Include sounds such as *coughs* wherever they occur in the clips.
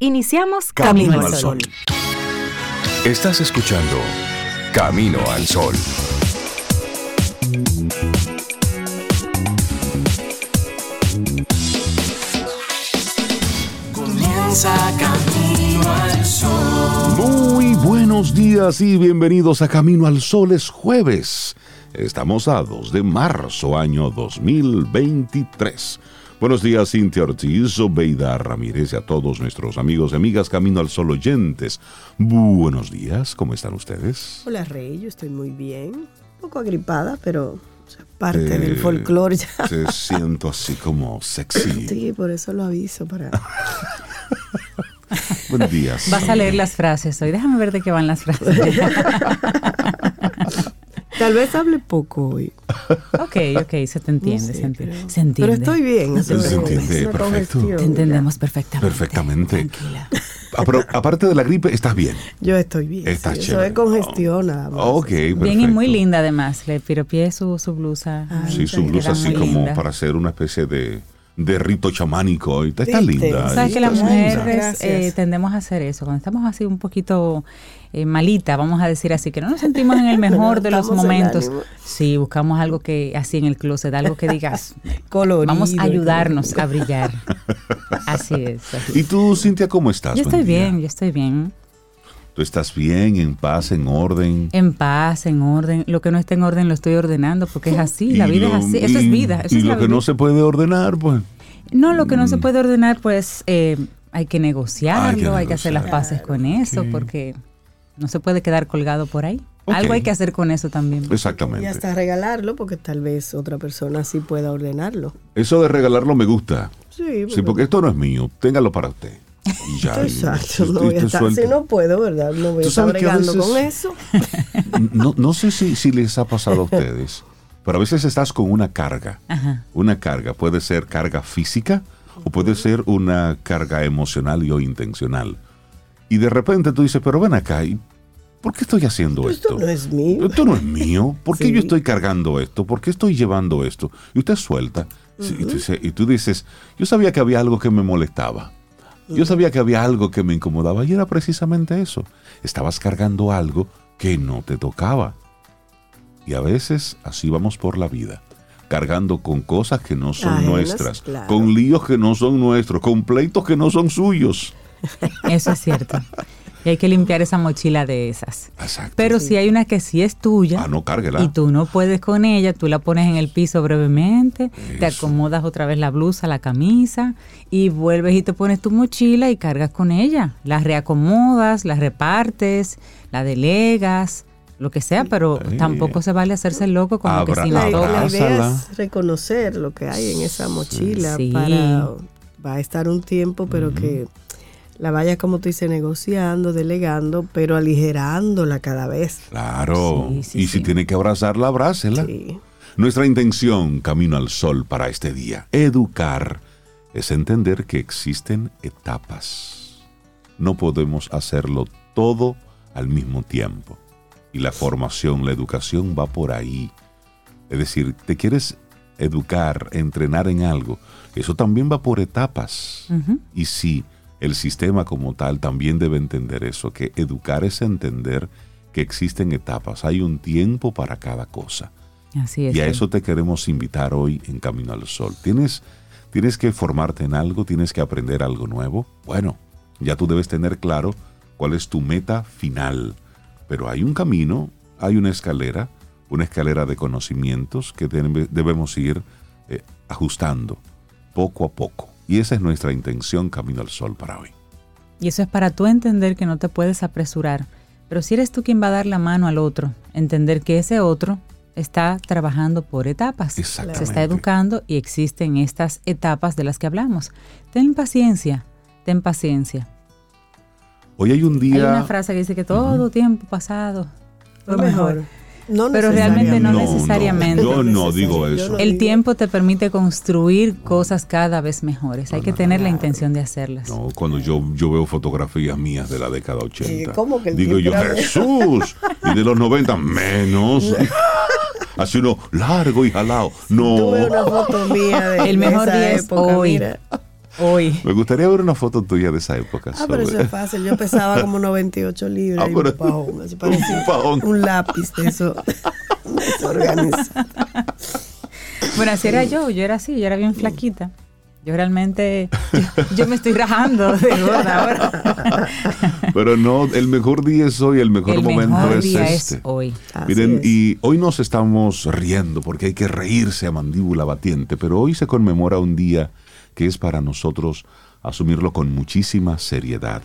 Iniciamos Camino, al Sol. Estás escuchando Camino al Sol. Comienza Camino al Sol. Muy buenos días y bienvenidos a Camino al Sol. Es jueves. Estamos a 2 de marzo, año 2023. Buenos días, Cintia Ortiz, Obeida Ramírez y a todos nuestros amigos y amigas Camino al Sol oyentes. Buenos días, ¿cómo están ustedes? Hola, Rey, yo estoy muy bien. Un poco agripada, pero o sea, parte Eh, del folclore ya. Te siento así como sexy. *coughs* Sí, por eso lo aviso para. *laughs* Buen día. Vas a leer las frases hoy. Déjame ver de qué van las frases. *laughs* Tal vez hable poco hoy. ok, ok, se te entiende, No sé, se entiende. pero- se entiende. Pero estoy bien. Se estoy bien. entiende Es perfecto. Te entendemos perfectamente. Perfectamente. Tranquila. Ah, pero aparte de la gripe, estás bien. Yo estoy bien. Estás sí, Eso chévere. es congestión nada más. Ok, Bien y muy linda además. Le piropié su, su blusa. Ay, Sí, su blusa así como linda. para hacer una especie de, de rito chamánico. Está, está ¿Viste? linda. Sabes que las mujeres eh, tendemos a hacer eso. Cuando estamos así un poquito eh, malita, vamos a decir así, que no nos sentimos en el *laughs* mejor de los momentos. Sí, buscamos algo que así en el closet, algo que digas, *laughs* Colorido. vamos a ayudarnos a brillar. *laughs* Así es. así ¿Y tú, Cintia, cómo estás? Yo estoy bien, yo estoy bien. ¿Tú estás bien, en paz, en orden? En paz, en orden. Lo que no está en orden lo estoy ordenando porque es así, la vida lo- es así. Eso y- es vida. Eso y es lo la que vida. no se puede ordenar, pues. No, lo que no se Mm. puede ordenar, pues eh, hay que negociarlo, Hay hay que hacer las paces con eso porque no se puede quedar colgado por ahí. Algo hay que hacer con eso también. Exactamente. Y hasta regalarlo, porque tal vez otra persona sí pueda ordenarlo. Eso de regalarlo me gusta. Sí, Sí, porque esto no es mío. Téngalo para usted. Y ya. Exacto, y- no voy a estar, si no puedo, ¿verdad? No voy a estar bregando veces- con eso. *laughs* No, no sé si, si les ha pasado a ustedes, pero a veces estás con una carga. Ajá. Una carga puede ser carga física o puede ser una carga emocional y o intencional. Y de repente tú dices, pero ven acá, ¿y ¿por qué estoy haciendo esto? esto no es mío. Esto no es mío. ¿Por qué *laughs* Sí. yo estoy cargando esto? ¿Por qué estoy llevando esto? Y usted suelta. Sí, y, tú, dices- y tú dices, yo sabía que había algo que me molestaba. Yo sabía que había algo que me incomodaba y era precisamente eso. Estabas cargando algo que no te tocaba. Y a veces así vamos por la vida, cargando con cosas que no son nuestras, claro. con líos que no son nuestros, con pleitos que no son suyos. Eso es cierto. Y hay que limpiar esa mochila de esas. Exacto. Pero si hay una que sí es tuya ah, no, cárguela. y tú no puedes con ella, tú la pones en el piso brevemente, te acomodas otra vez la blusa, la camisa y vuelves y te pones tu mochila y cargas con ella. La reacomodas, la repartes, la delegas, lo que sea, pero Sí. tampoco se vale hacerse loco como Abra- que si La, no la idea es reconocer lo que hay en esa mochila Sí. para va a estar un tiempo, pero que la vaya como tú dices negociando, delegando, pero aligerándola cada vez. Claro. Sí, sí, y si sí. tiene que abrazarla, abrácela. Sí. Nuestra intención, Camino al Sol, para este día, educar, es entender que existen etapas. No podemos hacerlo todo al mismo tiempo. Y la formación, la educación va por ahí. Es decir, te quieres educar, entrenar en algo, eso también va por etapas. Y sí, el sistema como tal también debe entender eso, que educar es entender que existen etapas, hay un tiempo para cada cosa. Así es. Y a sí. eso te queremos invitar hoy en Camino al Sol. ¿Tienes, tienes que formarte en algo, tienes que aprender algo nuevo. Bueno, ya tú debes tener claro cuál es tu meta final. Pero hay un camino, hay una escalera, una escalera de conocimientos que debe- debemos ir eh, ajustando poco a poco. Y esa es nuestra intención Camino al Sol para hoy. Y eso es para tú entender que no te puedes apresurar. Pero si eres tú quien va a dar la mano al otro, entender que ese otro está trabajando por etapas. Se está educando y existen estas etapas de las que hablamos. Ten paciencia, ten paciencia. Hoy hay un Hay día... una frase que dice que todo tiempo pasado Lo mejor. mejor. No Pero realmente no No, necesariamente. no, yo no digo eso. El tiempo te permite construir cosas cada vez mejores. Hay que tener la intención de hacerlas. No, cuando yo, yo veo fotografías mías de la década 80. ¿cómo que el Digo yo, Jesús. *laughs* Y de los 90 menos. Así uno largo y jalado. No. Tuve una foto mía de El mejor esa día es época, hoy. mira. Hoy. Me gustaría ver una foto tuya de esa época. Ah, pero eso es fácil. Yo pesaba como *laughs* 98 libras Ah, y pero- un pajón. Eso parecía Un pajón. un lápiz de eso. desorganizado. Bueno, así era yo, yo era así, yo era bien flaquita. Yo realmente, yo, yo me estoy rajando de gorda ahora. *laughs* Pero no, el mejor día es hoy, el mejor El momento mejor es día este. es hoy. Así Miren, es. y hoy nos estamos riendo porque hay que reírse a mandíbula batiente, pero hoy se conmemora un día que es para nosotros asumirlo con muchísima seriedad.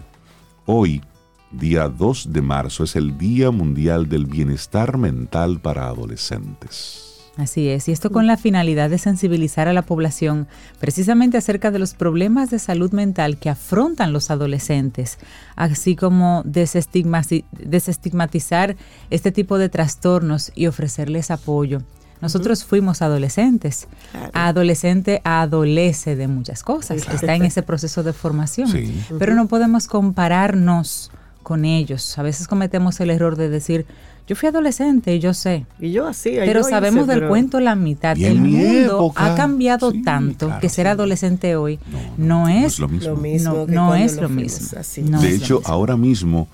Hoy, día 2 de marzo, es el Día Mundial del Bienestar Mental para Adolescentes. Así es, y esto con la finalidad de sensibilizar a la población precisamente acerca de los problemas de salud mental que afrontan los adolescentes, así como desestigmati- desestigmatizar este tipo de trastornos y ofrecerles apoyo. Nosotros fuimos adolescentes. Claro. Adolescente adolece de muchas cosas, está en ese proceso de formación, Sí. pero no podemos compararnos con ellos. A veces cometemos el error de decir, yo fui adolescente y yo sé, Y yo hacía. pero yo sabemos hice, del pero- cuento la mitad. El mundo época, ha cambiado sí, tanto claro, que ser sí. adolescente hoy no, es lo mismo. Lo mismo No, es lo mismo. así. No de lo hecho, mismo. ahora mismo,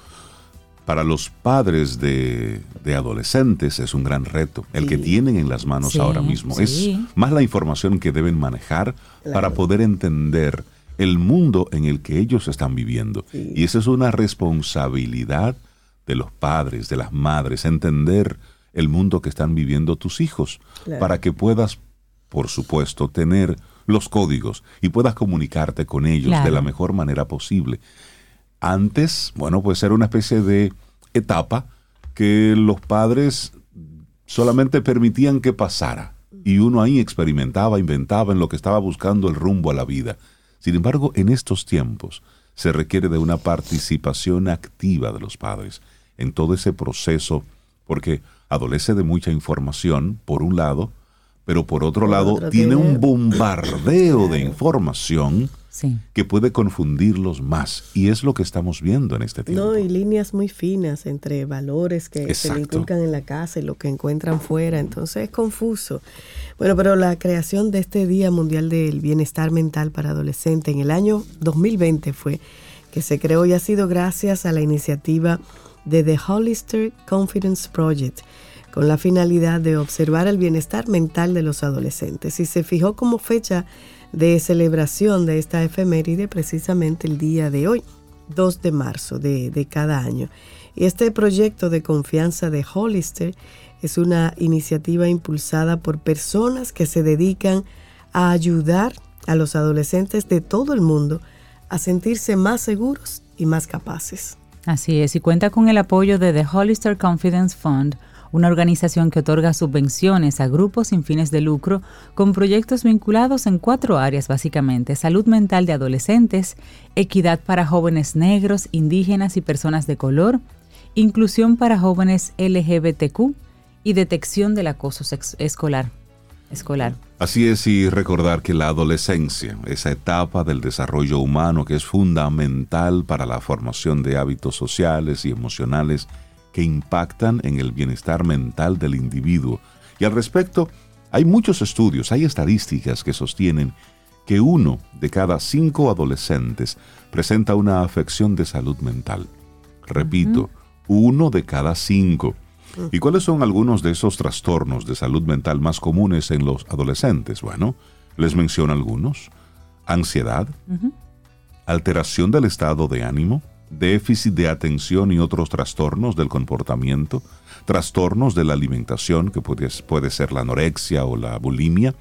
para los padres de, de adolescentes es un gran reto, el que tienen en las manos Sí, ahora mismo. sí. Es más la información que deben manejar para poder entender el mundo en el que ellos están viviendo. Y esa es una responsabilidad de los padres, de las madres, entender el mundo que están viviendo tus hijos, Claro. para que puedas, por supuesto, tener los códigos y puedas comunicarte con ellos de la mejor manera posible. Antes, bueno, pues era una especie de etapa que los padres solamente permitían que pasara y uno ahí experimentaba, inventaba en lo que estaba buscando el rumbo a la vida. Sin embargo, en estos tiempos se requiere de una participación activa de los padres en todo ese proceso, porque adolece de mucha información, por un lado, pero por otro Por lado otro tiene un bombardeo de *coughs* información Sí. que puede confundirlos más. Y es lo que estamos viendo en este tiempo. No, y líneas muy finas entre valores que se le inculcan en la casa y lo que encuentran fuera, entonces es confuso. Bueno, pero la creación de este Día Mundial del Bienestar Mental para Adolescentes en el año 2020 fue que se creó y ha sido gracias a la iniciativa de The Hollister Confidence Project con la finalidad de observar el bienestar mental de los adolescentes y se fijó como fecha de celebración de esta efeméride precisamente el día de hoy, 2 de marzo de, de cada año. Y este proyecto de confianza de Hollister es una iniciativa impulsada por personas que se dedican a ayudar a los adolescentes de todo el mundo a sentirse más seguros y más capaces. Así es, y cuenta con el apoyo de The Hollister Confidence Fund, una organización que otorga subvenciones a grupos sin fines de lucro con proyectos vinculados en cuatro áreas básicamente, salud mental de adolescentes, equidad para jóvenes negros, indígenas y personas de color, inclusión para jóvenes LGBTQ y detección del acoso escolar. escolar. Así es, y recordar que la adolescencia, esa etapa del desarrollo humano que es fundamental para la formación de hábitos sociales y emocionales que impactan en el bienestar mental del individuo. Y al respecto, hay muchos estudios, hay estadísticas que sostienen que uno de cada cinco adolescentes presenta una afección de salud mental. Repito, uno de cada cinco. ¿Y cuáles son algunos de esos trastornos de salud mental más comunes en los adolescentes? Bueno, les menciono algunos. Ansiedad, alteración del estado de ánimo, déficit de atención y otros trastornos del comportamiento, trastornos de la alimentación, que puede, puede ser la anorexia o la bulimia,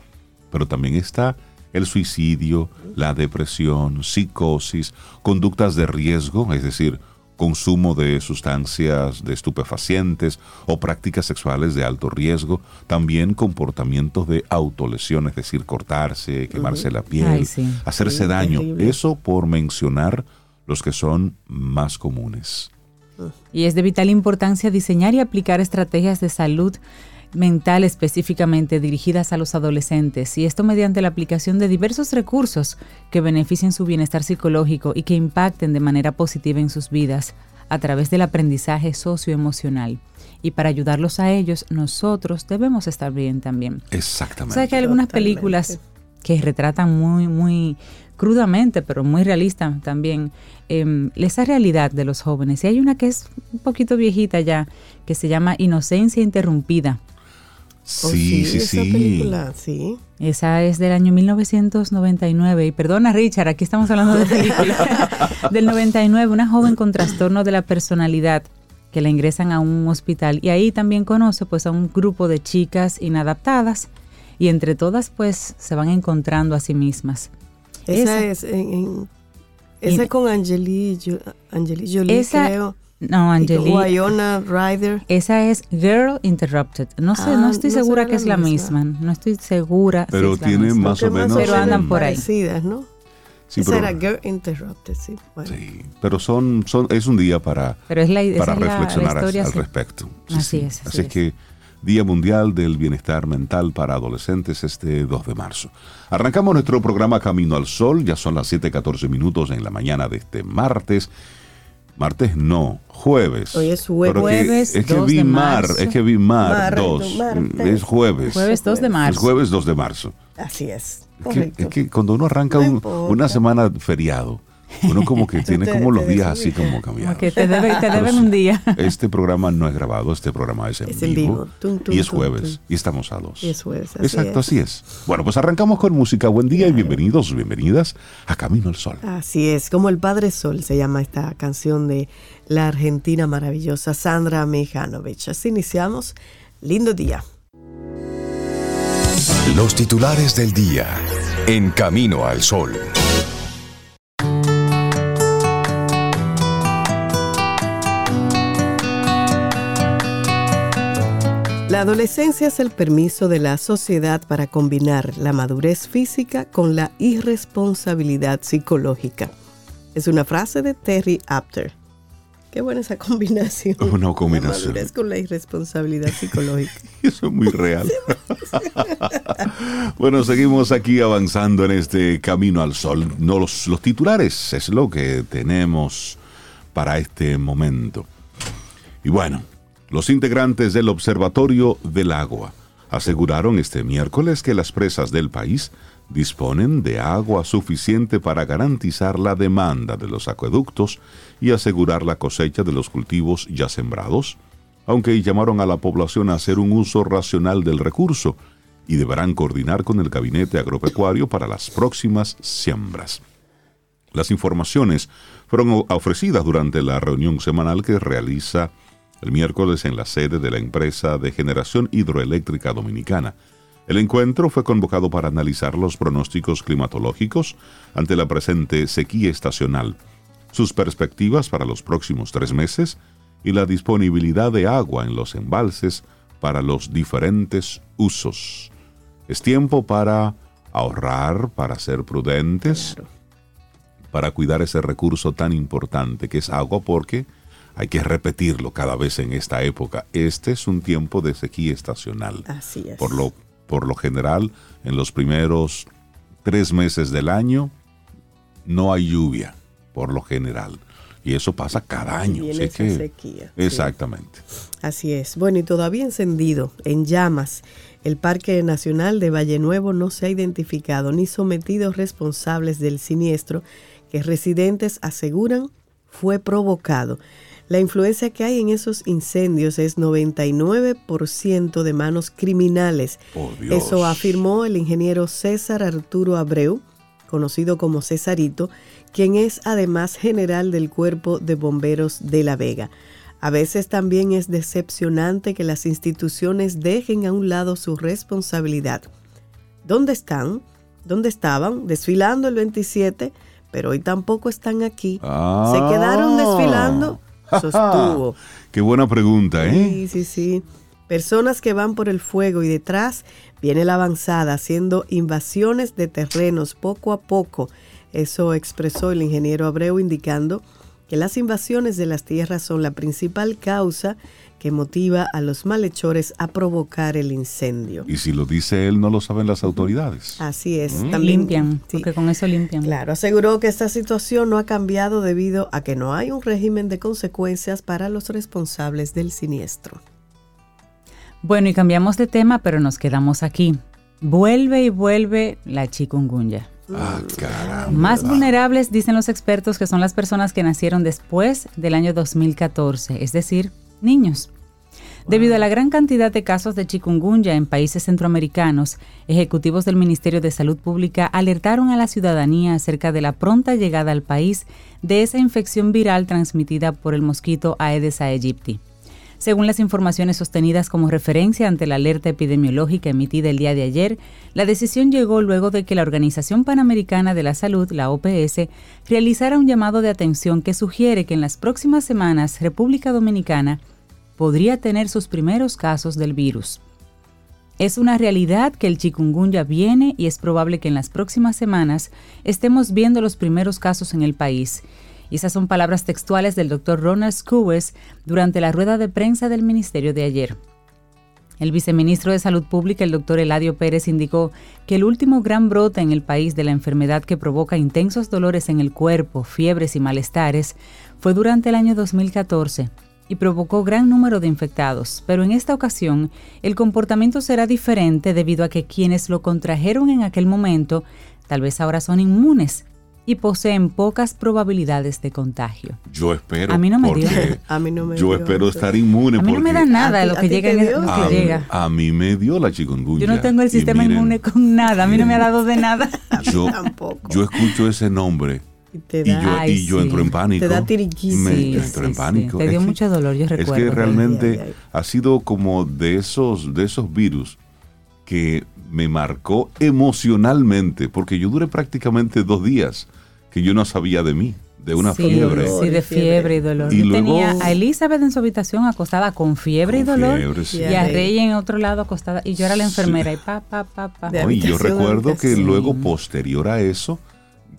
pero también está el suicidio, la depresión, psicosis, conductas de riesgo, es decir, consumo de sustancias de estupefacientes o prácticas sexuales de alto riesgo, también comportamientos de autolesión, es decir, cortarse, quemarse la piel, Ay, sí. hacerse Sí, daño. Eso por mencionar los que son más comunes. Y es de vital importancia diseñar y aplicar estrategias de salud mental específicamente dirigidas a los adolescentes y esto mediante la aplicación de diversos recursos que beneficien su bienestar psicológico y que impacten de manera positiva en sus vidas a través del aprendizaje socioemocional. Y para ayudarlos a ellos, nosotros debemos estar bien también. O Exactamente. sea que hay algunas Totalmente. películas que retratan muy, muy crudamente, pero muy realista también, em, esa realidad de los jóvenes. Y hay una que es un poquito viejita ya, que se llama Inocencia Interrumpida. Oh, Sí, sí, esa sí. película, sí. Esa es del año 1999. Y perdona, Richard, aquí estamos hablando de película. *laughs* del 99, una joven con trastorno de la personalidad que la ingresan a un hospital. Y ahí también conoce pues a un grupo de chicas inadaptadas. Y entre todas pues se van encontrando a sí mismas. Esa, Esa- es en, en- esa Y- es con Angeli, Jo- Angeli Jolie, Esa- creo. No, Angelique. Ryder. Esa es Girl Interrupted. No sé, Ah, no estoy no segura que es la la misma. misma. No estoy segura. si Pero la tiene más o menos, Pero andan por ahí. Parecidas, ¿no? Sí, esa pero, era Girl Interrupted, sí. Bueno. sí, pero son, son, es un día para, Pero es la, para es la- la reflexionar al- historia, al, sí. respecto. Así es, así Así es es. que Día Mundial del Bienestar Mental para Adolescentes este 2 de marzo. Arrancamos nuestro programa Camino al Sol, ya son las 7:14 minutos en la mañana de este martes. Martes no, jueves. Hoy es jue- Pero que- Jueves es que 2 vi de mar, marzo. es que vi mar Mar, 2. martes. Es jueves. Jueves 2 de marzo. Es jueves 2 de marzo. Así es. Es que, Correcto. es que cuando uno arranca No un- importa. una semana feriado, uno como que tiene Te- como los te días así como cambiados. Como que te, debe- te Pero deben un día. *laughs* Este programa no es grabado, este programa es en Es en vivo. vivo. Tum, tum, y es jueves. tum. Y estamos a dos. Y es jueves, así Exacto, es. así es. Bueno, pues arrancamos con música. Buen día y bienvenidos, bienvenidas a Camino al Sol. Así es, como el Padre Sol se llama esta canción de la argentina maravillosa Sandra Mijanovich. Así iniciamos. Lindo día. Los titulares del día en Camino al Sol. La adolescencia es el permiso de la sociedad para combinar la madurez física con la irresponsabilidad psicológica. Es una frase de Terry Apter. Qué buena esa combinación. Una combinación. La madurez con la irresponsabilidad psicológica. *laughs* Eso es muy real. *laughs* bueno, seguimos aquí avanzando en este Camino al Sol. No, los, los titulares es lo que tenemos para este momento. Y bueno, los integrantes del Observatorio del Agua aseguraron este miércoles que las presas del país disponen de agua suficiente para garantizar la demanda de los acueductos y asegurar la cosecha de los cultivos ya sembrados, aunque llamaron a la población a hacer un uso racional del recurso y deberán coordinar con el gabinete agropecuario para las próximas siembras. Las informaciones fueron ofrecidas durante la reunión semanal que realiza el miércoles en la sede de la empresa de generación hidroeléctrica dominicana. El encuentro fue convocado para analizar los pronósticos climatológicos ante la presente sequía estacional, sus perspectivas para los próximos tres meses y la disponibilidad de agua en los embalses para los diferentes usos. Es tiempo para ahorrar, para ser prudentes, para cuidar ese recurso tan importante que es agua, porque hay que repetirlo cada vez en esta época. Este es un tiempo de sequía estacional. Así es. Por lo, por lo general, en los primeros tres meses del año no hay lluvia, por lo general. Y eso pasa cada año. Así que- sequía, sí. Exactamente. Así es. Bueno, y todavía encendido, en llamas, el Parque Nacional de Valle Nuevo no se ha identificado ni sometido responsables del siniestro que residentes aseguran fue provocado. La influencia que hay en esos incendios es 99% de manos criminales. Eso afirmó el ingeniero César Arturo Abreu, conocido como Cesarito, quien es además general del Cuerpo de Bomberos de La Vega. A veces también es decepcionante que las instituciones dejen a un lado su responsabilidad. ¿Dónde están? ¿Dónde estaban? Desfilando el 27, pero hoy tampoco están aquí. Ah. ¿Se quedaron desfilando? *laughs* Sostuvo. Qué buena pregunta, ¿eh? Sí, sí, sí. Personas que van por el fuego y detrás viene la avanzada haciendo invasiones de terrenos poco a poco. Eso expresó el ingeniero Abreu indicando que las invasiones de las tierras son la principal causa que motiva a los malhechores a provocar el incendio. Y si lo dice él, no lo saben las autoridades. Así es. Mm. También limpian, sí. porque con eso limpian. Claro, aseguró que esta situación no ha cambiado debido a que no hay un régimen de consecuencias para los responsables del siniestro. Bueno, y cambiamos de tema, pero nos quedamos aquí. Vuelve y vuelve la chikungunya. Ah, caramba. Más vulnerables, dicen los expertos, que son las personas que nacieron después del año 2014, es decir, niños. Debido a la gran cantidad de casos de chikungunya en países centroamericanos, ejecutivos del Ministerio de Salud Pública alertaron a la ciudadanía acerca de la pronta llegada al país de esa infección viral transmitida por el mosquito Aedes aegypti. Según las informaciones sostenidas como referencia ante la alerta epidemiológica emitida el día de ayer, la decisión llegó luego de que la Organización Panamericana de la Salud, la OPS, realizara un llamado de atención que sugiere que en las próximas semanas República Dominicana podría tener sus primeros casos del virus. Es una realidad que el chikungunya viene y es probable que en las próximas semanas estemos viendo los primeros casos en el país. Y esas son palabras textuales del doctor Ronald Skewes durante la rueda de prensa del ministerio de ayer. El viceministro de Salud Pública, el doctor Eladio Pérez, indicó que el último gran brote en el país de la enfermedad que provoca intensos dolores en el cuerpo, fiebres y malestares fue durante el año 2014 y provocó gran número de infectados, pero en esta ocasión el comportamiento será diferente debido a que quienes lo contrajeron en aquel momento tal vez ahora son inmunes y poseen pocas probabilidades de contagio. Yo espero. A mí no me dio. A mí no me Yo dio, espero estar inmune. A mí no me da nada ¿A de lo que llega en lo que a, llega. a mí me dio la chikungunya. Yo no tengo el Y sistema miren, inmune con nada, a mí no me ha dado de *laughs* nada. Yo, *laughs* Tampoco. yo escucho ese nombre Y te y da- yo, Ay, y yo sí. entro en pánico. Te da tiriquís. Me Sí, entro sí, en sí. pánico. Te Es dio que- mucho dolor, yo Es recuerdo. que realmente Ay, ay, ay. ha sido como de esos, de esos virus que me marcó emocionalmente, porque yo duré prácticamente dos días que yo no sabía de mí, de una sí, fiebre. Sí, de fiebre y dolor. Y Yo luego- tenía a Elizabeth en su habitación acostada con fiebre y dolor. fiebre, sí. Y a Rey en otro lado acostada. Y yo era la enfermera. Y pa, pa, pa, pa. No, y yo recuerdo que luego, posterior a eso,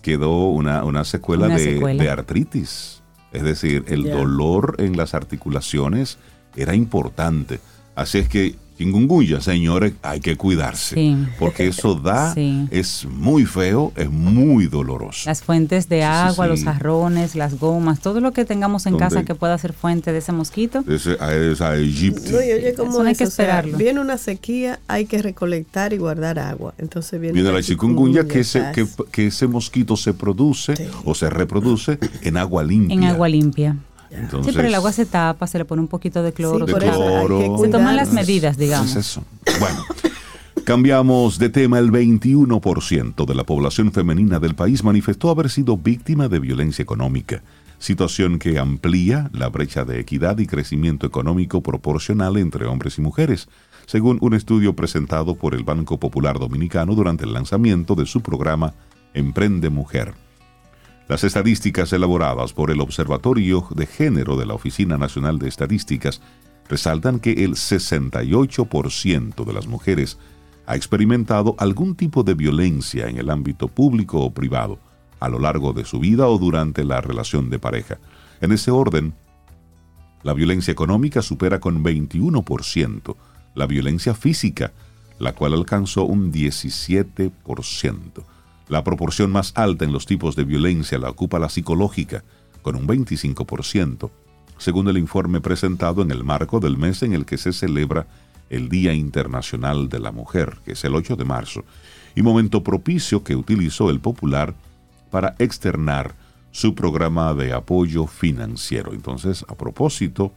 quedó una, una secuela, Una de, secuela. de artritis. Es decir, el dolor en las articulaciones era importante. Así es que, chikungunya, señores, hay que cuidarse. Sí. Porque eso da, *laughs* Sí. es muy feo, es muy doloroso. Las fuentes de agua, sí. los jarrones, las gomas, todo lo que tengamos en casa que pueda ser fuente de ese mosquito. Ese, a esa Egipto. No, y oye, ¿cómo Eso no hay es? que O sea, esperarlo. viene una sequía, hay que recolectar y guardar agua. Entonces viene, Viene la chikungunya, que, ese, que, que ese mosquito se produce Sí. o se reproduce en agua limpia. En agua limpia. Entonces, sí, pero el agua se tapa, se le pone un poquito de cloro. Sí, de. Se toman las medidas, digamos. Es eso. Bueno, cambiamos de tema. El 21% de la población femenina del país manifestó haber sido víctima de violencia económica, situación que amplía la brecha de equidad y crecimiento económico proporcional entre hombres y mujeres, según un estudio presentado por el Banco Popular Dominicano durante el lanzamiento de su programa Emprende Mujer. Las estadísticas elaboradas por el Observatorio de Género de la Oficina Nacional de Estadísticas resaltan que el 68% de las mujeres ha experimentado algún tipo de violencia en el ámbito público o privado a lo largo de su vida o durante la relación de pareja. En ese orden, la violencia económica supera con 21% la violencia física, la cual alcanzó un 17%. La proporción más alta en los tipos de violencia la ocupa la psicológica, con un 25%, según el informe presentado en el marco del mes en el que se celebra el Día Internacional de la Mujer, que es el 8 de marzo, y momento propicio que utilizó el Popular para externar su programa de apoyo financiero. Entonces, a propósito,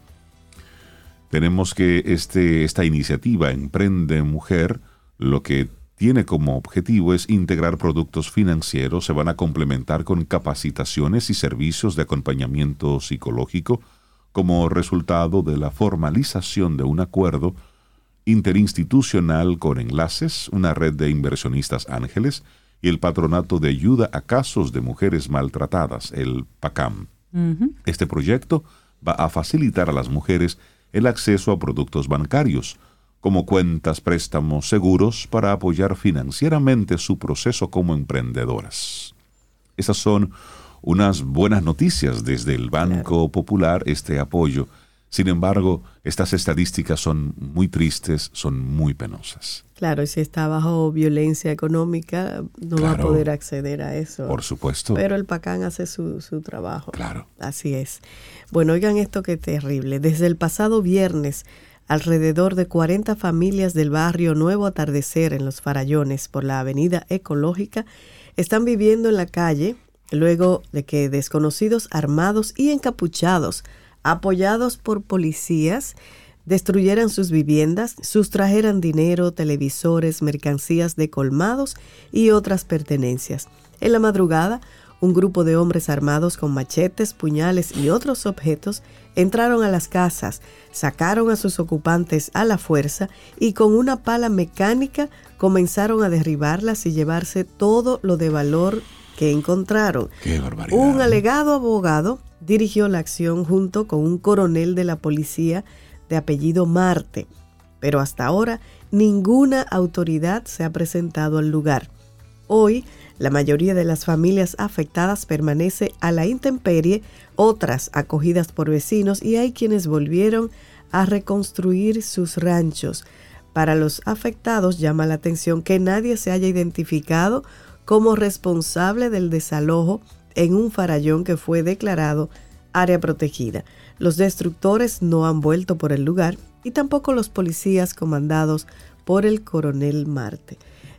tenemos que este, esta iniciativa Emprende Mujer lo que tiene como objetivo es integrar productos financieros, se van a complementar con capacitaciones y servicios de acompañamiento psicológico como resultado de la formalización de un acuerdo interinstitucional con enlaces, una red de inversionistas ángeles y el Patronato de Ayuda a Casos de Mujeres Maltratadas, el PACAM. Este proyecto va a facilitar a las mujeres el acceso a productos bancarios, como cuentas, préstamos, seguros, para apoyar financieramente su proceso como emprendedoras. Esas son unas buenas noticias desde el Banco Popular, este apoyo. Sin embargo, estas estadísticas son muy tristes, son muy penosas. Claro, y si está bajo violencia económica, no va a poder acceder a eso. Por supuesto. Pero el PACAN hace su, su trabajo. Claro. Así es. Bueno, oigan esto que terrible. Desde el pasado viernes, alrededor de 40 familias del barrio Nuevo Atardecer en Los Farallones por la Avenida Ecológica están viviendo en la calle luego de que desconocidos armados y encapuchados, apoyados por policías, destruyeran sus viviendas, sustrajeran dinero, televisores, mercancías de colmados y otras pertenencias. En la madrugada, un grupo de hombres armados con machetes, puñales y otros objetos entraron a las casas, sacaron a sus ocupantes a la fuerza y con una pala mecánica comenzaron a derribarlas y llevarse todo lo de valor que encontraron. Qué barbaridad. Un alegado abogado dirigió la acción junto con un coronel de la policía de apellido Marte, pero hasta ahora ninguna autoridad se ha presentado al lugar. Hoy, la mayoría de las familias afectadas permanece a la intemperie, otras acogidas por vecinos y hay quienes volvieron a reconstruir sus ranchos. Para los afectados llama la atención que nadie se haya identificado como responsable del desalojo en un farallón que fue declarado área protegida. Los destructores no han vuelto por el lugar y tampoco los policías comandados por el coronel Marte.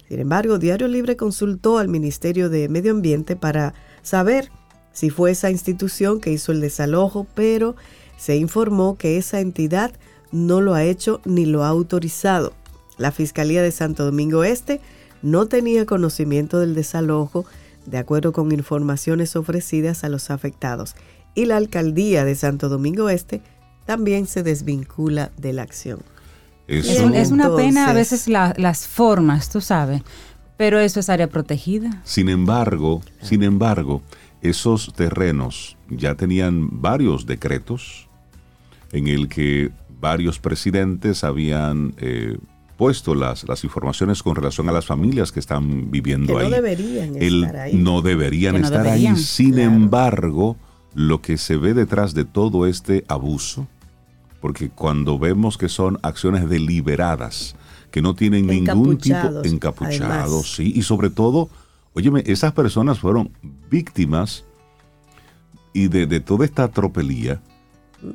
Sin embargo, Diario Libre consultó al Ministerio de Medio Ambiente para saber si fue esa institución que hizo el desalojo, pero se informó que esa entidad no lo ha hecho ni lo ha autorizado. La Fiscalía de Santo Domingo Este no tenía conocimiento del desalojo, de acuerdo con informaciones ofrecidas a los afectados, y la Alcaldía de Santo Domingo Este también se desvincula de la acción. Es, Eso- es una pena a veces la- las formas, tú sabes, pero eso es área protegida. Sin embargo, sin embargo, esos terrenos ya tenían varios decretos en el que varios presidentes habían eh, puesto las, las informaciones con relación a las familias que están viviendo Que ahí. no deberían El- estar ahí. No deberían Que no estar deberían, ahí. Sin claro. embargo, lo que se ve detrás de todo este abuso, porque cuando vemos que son acciones deliberadas, que no tienen ningún tipo Encapuchados, sí, y sobre todo, óyeme, esas personas fueron víctimas y de, de toda esta tropelía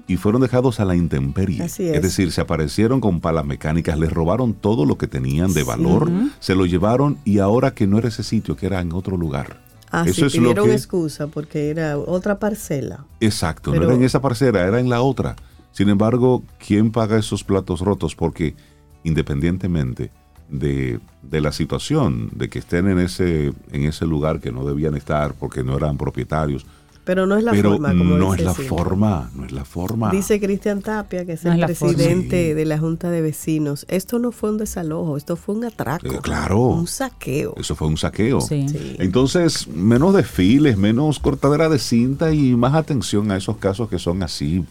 y fueron dejados a la intemperie. Así es. decir, se aparecieron con palas mecánicas, les robaron todo lo que tenían de Sí. valor, se lo llevaron y ahora que no era ese sitio, que era en otro lugar. Ah, sí, Eso es lo pidieron que- excusa porque era otra parcela. Exacto, Pero- no era en esa parcera, era en la otra. Sin embargo, ¿quién paga esos platos rotos? Porque independientemente de, de la situación, de que estén en ese, en ese lugar que no debían estar porque no eran propietarios, Pero no es la pero forma, como no dice es la forma, no es la forma. Dice Cristian Tapia, que es No el es presidente Sí. de la Junta de Vecinos. Esto no fue un desalojo, esto fue un atraco. Eh, claro. Un saqueo. Eso fue un saqueo. Sí. Sí. Entonces, menos desfiles, menos cortadera de cinta y más atención a esos casos que son así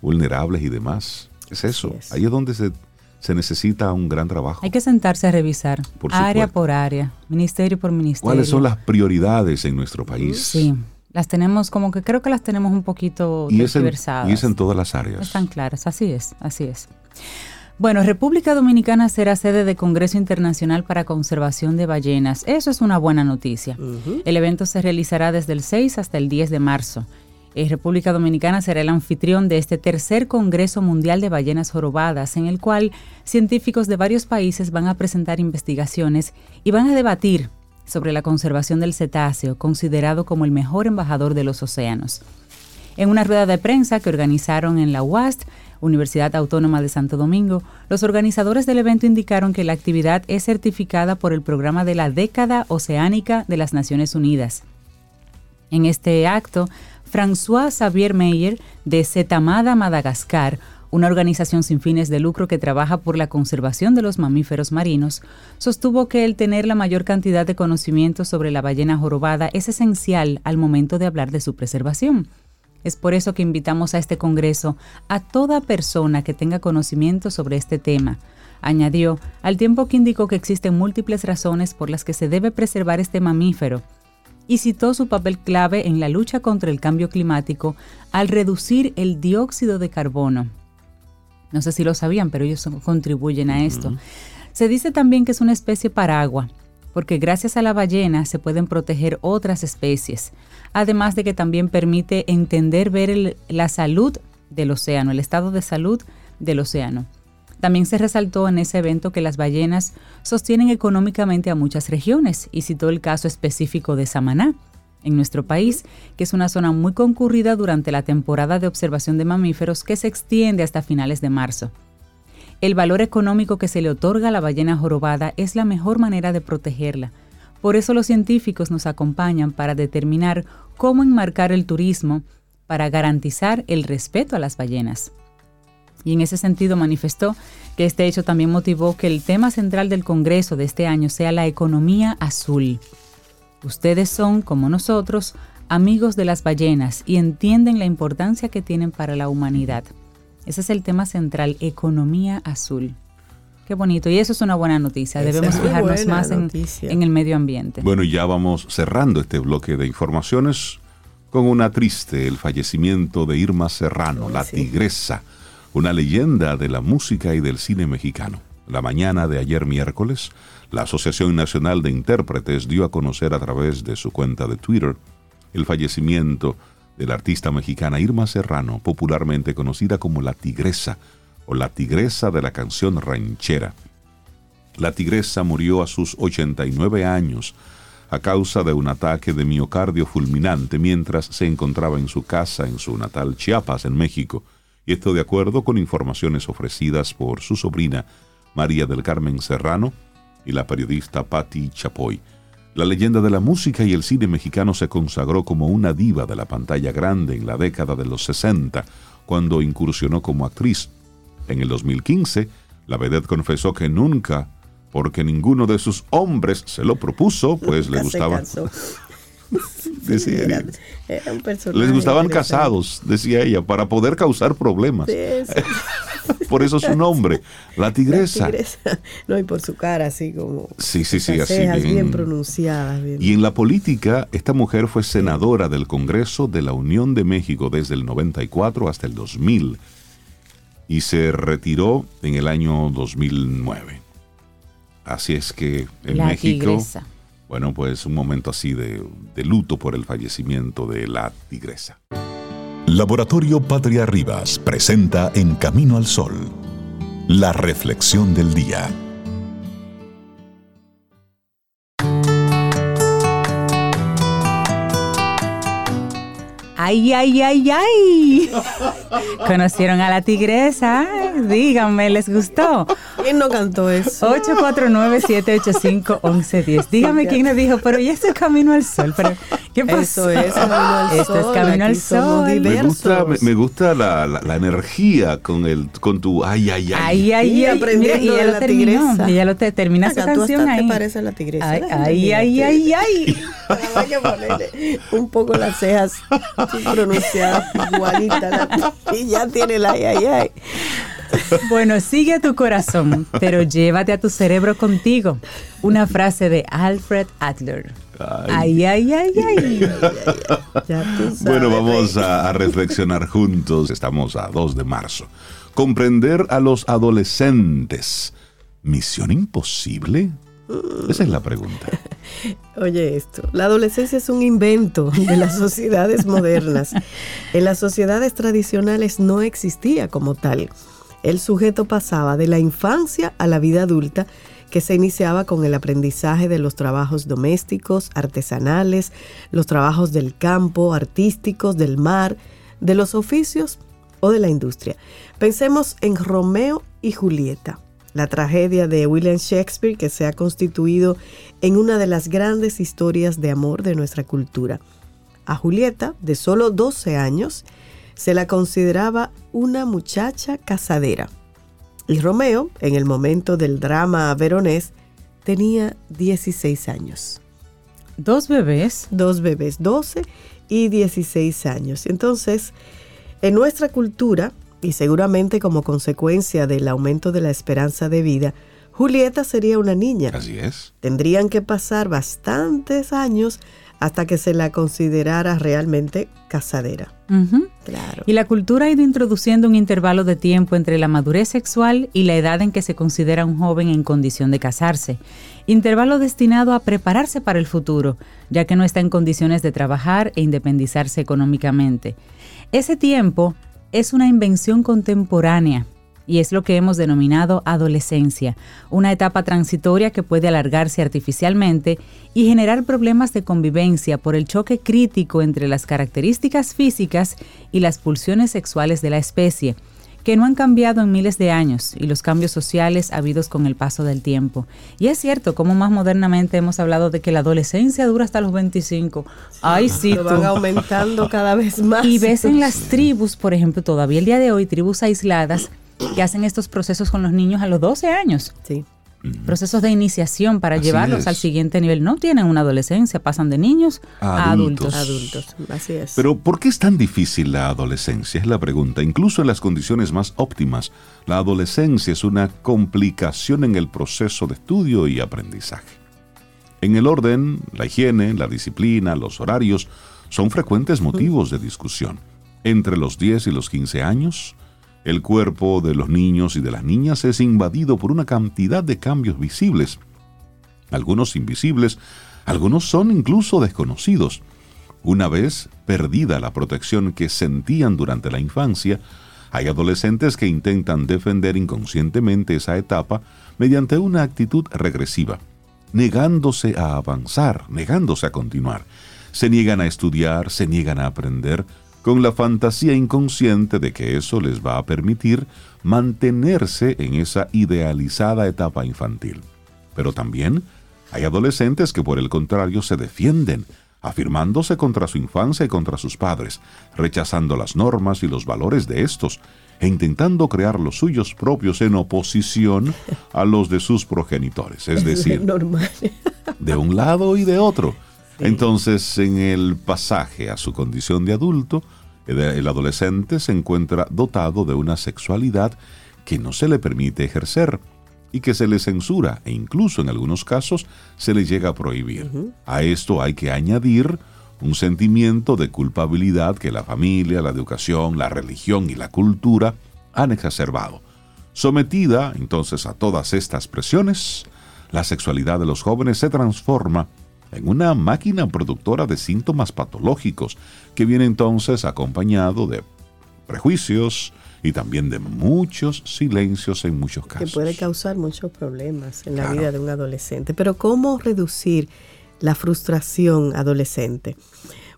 vulnerables y demás. Es eso. Es. Ahí es donde se, se necesita un gran trabajo. Hay que sentarse a revisar Por área por área, ministerio por ministerio. ¿Cuáles son las prioridades en nuestro país? Sí, las tenemos como que creo que las tenemos un poquito Y es, en, tergiversadas. y es en todas las áreas. Están claras, así es, así es. Bueno, República Dominicana será sede de Congreso Internacional para Conservación de Ballenas. Eso es una buena noticia. El evento se realizará desde el 6 hasta el 10 de marzo. República Dominicana será el anfitrión de este tercer Congreso Mundial de Ballenas Jorobadas, en el cual científicos de varios países van a presentar investigaciones y van a debatir sobre la conservación del cetáceo, considerado como el mejor embajador de los océanos. En una rueda de prensa que organizaron en la UAST, Universidad Autónoma de Santo Domingo, los organizadores del evento indicaron que la actividad es certificada por el programa de la década oceánica de las Naciones Unidas. En este acto, François Xavier Meyer, de Zetamada, Madagascar, una organización sin fines de lucro que trabaja por la conservación de los mamíferos marinos, sostuvo que el tener la mayor cantidad de conocimiento sobre la ballena jorobada es esencial al momento de hablar de su preservación. Es por eso que invitamos a este Congreso a toda persona que tenga conocimiento sobre este tema. Añadió, al tiempo que indicó que existen múltiples razones por las que se debe preservar este mamífero, y citó su papel clave en la lucha contra el cambio climático al reducir el dióxido de carbono. No sé si lo sabían, pero ellos contribuyen a esto. Se dice también que es una especie paragua, porque gracias a la ballena se pueden proteger otras especies, además de que también permite entender ver el- la salud del océano, el estado de salud del océano. También se resaltó en ese evento que las ballenas sostienen económicamente a muchas regiones y citó el caso específico de Samaná, en nuestro país, que es una zona muy concurrida durante la temporada de observación de mamíferos que se extiende hasta finales de marzo. El valor económico que se le otorga a la ballena jorobada es la mejor manera de protegerla. Por eso los científicos nos acompañan para determinar cómo enmarcar el turismo para garantizar el respeto a las ballenas. Y en ese sentido manifestó que este hecho también motivó que el tema central del Congreso de este año sea la economía azul. Ustedes son, como nosotros, amigos de las ballenas y entienden la importancia que tienen para la humanidad. Ese es el tema central, economía azul. Qué bonito. Y eso es una buena noticia. Debemos fijarnos más en, en, el medio ambiente. Bueno, ya vamos cerrando este bloque de informaciones con una triste, el fallecimiento de Irma Serrano, la tigresa, una leyenda de la música y del cine mexicano. La mañana de ayer miércoles, la Asociación Nacional de Intérpretes dio a conocer a través de su cuenta de Twitter el fallecimiento de la artista mexicana Irma Serrano, popularmente conocida como la Tigresa o la Tigresa de la canción ranchera. La Tigresa murió a sus 89 años a causa de un ataque de miocardio fulminante mientras se encontraba en su casa en su natal Chiapas, en México, esto de acuerdo con informaciones ofrecidas por su sobrina María del Carmen Serrano, y la periodista Patti Chapoy. La leyenda de la música y el cine mexicano se consagró como una diva de la pantalla grande en la década de los 60, cuando incursionó como actriz. En el 2015, la vedette confesó que nunca, porque ninguno de sus hombres se lo propuso, pues *laughs* le gustaba. *laughs* decía ella. Les gustaban casados, decía ella, para poder causar problemas. *laughs* por eso su nombre, la tigresa. la tigresa. *laughs* No, y por su cara así como. Sí, sí, sí, así bien, bien pronunciadas. Y en la política, esta mujer fue senadora del Congreso de la Unión de México desde el 94 hasta el 2000 y se retiró en el año 2009. Así es que en México. Bueno, pues un momento así de, de luto por el fallecimiento de la tigresa. Laboratorio Patria Rivas presenta En Camino al Sol, la reflexión del día. Ay, ay, ay, ay. *laughs* Conocieron a la tigresa. Díganme, ¿les gustó? ¿Quién no cantó eso? 849-785-1110. Dígame quién nos dijo, pero ya es Camino al Sol. Pero, ¿Qué pasó? Eso es Camino al Sol. Esto es Camino al Sol. Me gusta, me, gusta la, la, energía con el con tu ay, ay, ay. Ay, ay, ay. Aprendiendo y ella lo terminó. Y ella lo te, termina su canción ahí. te parece la tigresa. Ay, ay, ay, ay, ay. *laughs* Hay que ponerle un poco las cejas pronunciada igualita. *laughs* y ya tiene la ay, ay, ay. Bueno, sigue a tu corazón, pero llévate a tu cerebro contigo. Una frase de Alfred Adler. Ay, ay, ay, ay. bueno, vamos a, a reflexionar juntos. Estamos a 2 de marzo. Comprender a los adolescentes. ¿Misión imposible? Esa es la pregunta. *laughs* Oye esto, la adolescencia es un invento de las sociedades modernas. En las sociedades tradicionales no existía como tal. El sujeto pasaba de la infancia a la vida adulta que se iniciaba con el aprendizaje de los trabajos domésticos, artesanales, los trabajos del campo, artísticos, del mar, de los oficios o de la industria. Pensemos en Romeo y Julieta la tragedia de William Shakespeare que se ha constituido en una de las grandes historias de amor de nuestra cultura. A Julieta, de solo 12 años, se la consideraba una muchacha casadera. Y Romeo, en el momento del drama veronés, tenía 16 años. ¿Dos bebés? Dos bebés, 12 y 16 años. Entonces, en nuestra cultura, y seguramente como consecuencia del aumento de la esperanza de vida, Julieta sería una niña. Así es. Tendrían que pasar bastantes años hasta que se la considerara realmente casadera. Claro. Y la cultura ha ido introduciendo un intervalo de tiempo entre la madurez sexual y la edad en que se considera un joven en condición de casarse. Intervalo destinado a prepararse para el futuro, ya que no está en condiciones de trabajar e independizarse económicamente. Ese tiempo es una invención contemporánea y es lo que hemos denominado adolescencia, una etapa transitoria que puede alargarse artificialmente y generar problemas de convivencia por el choque crítico entre las características físicas y las pulsiones sexuales de la especie, que no han cambiado en miles de años y los cambios sociales habidos con el paso del tiempo. Y es cierto, como más modernamente hemos hablado de que la adolescencia dura hasta los 25. Ay, sí, Lo van aumentando cada vez más. y ves en las tribus, por ejemplo, todavía el día de hoy, tribus aisladas que hacen estos procesos con los niños a los 12 años. Sí. Procesos de iniciación para Así llevarlos es. al siguiente nivel. No tienen una adolescencia, pasan de niños a Adultos. adultos. Adultos, así es. Pero ¿por qué es tan difícil la adolescencia? Es la pregunta. Incluso en las condiciones más óptimas, la adolescencia es una complicación en el proceso de estudio y aprendizaje. En el orden, la higiene, la disciplina, los horarios son frecuentes motivos de discusión. Entre los 10 y los 15 años, el cuerpo de los niños y de las niñas es invadido por una cantidad de cambios visibles, algunos invisibles, algunos son incluso desconocidos. Una vez perdida la protección que sentían durante la infancia, hay adolescentes que intentan defender inconscientemente esa etapa mediante una actitud regresiva, negándose a avanzar, negándose a continuar. Se niegan a estudiar, se niegan a aprender, con la fantasía inconsciente de que eso les va a permitir mantenerse en esa idealizada etapa infantil. Pero también hay adolescentes que por el contrario se defienden, afirmándose contra su infancia y contra sus padres, rechazando las normas y los valores de estos, e intentando crear los suyos propios en oposición a los de sus progenitores, es *laughs* decir, normal. de un lado y de otro. Entonces, en el pasaje a su condición de adulto, el adolescente se encuentra dotado de una sexualidad que no se le permite ejercer y que se le censura e incluso en algunos casos se le llega a prohibir. A esto hay que añadir un sentimiento de culpabilidad que la familia, la educación, la religión y la cultura han exacerbado. Sometida entonces a todas estas presiones, la sexualidad de los jóvenes se transforma en una máquina productora de síntomas patológicos que viene entonces acompañado de prejuicios y también de muchos silencios en muchos que casos. puede causar muchos problemas en la Claro. vida de un adolescente. Pero ¿cómo reducir la frustración adolescente?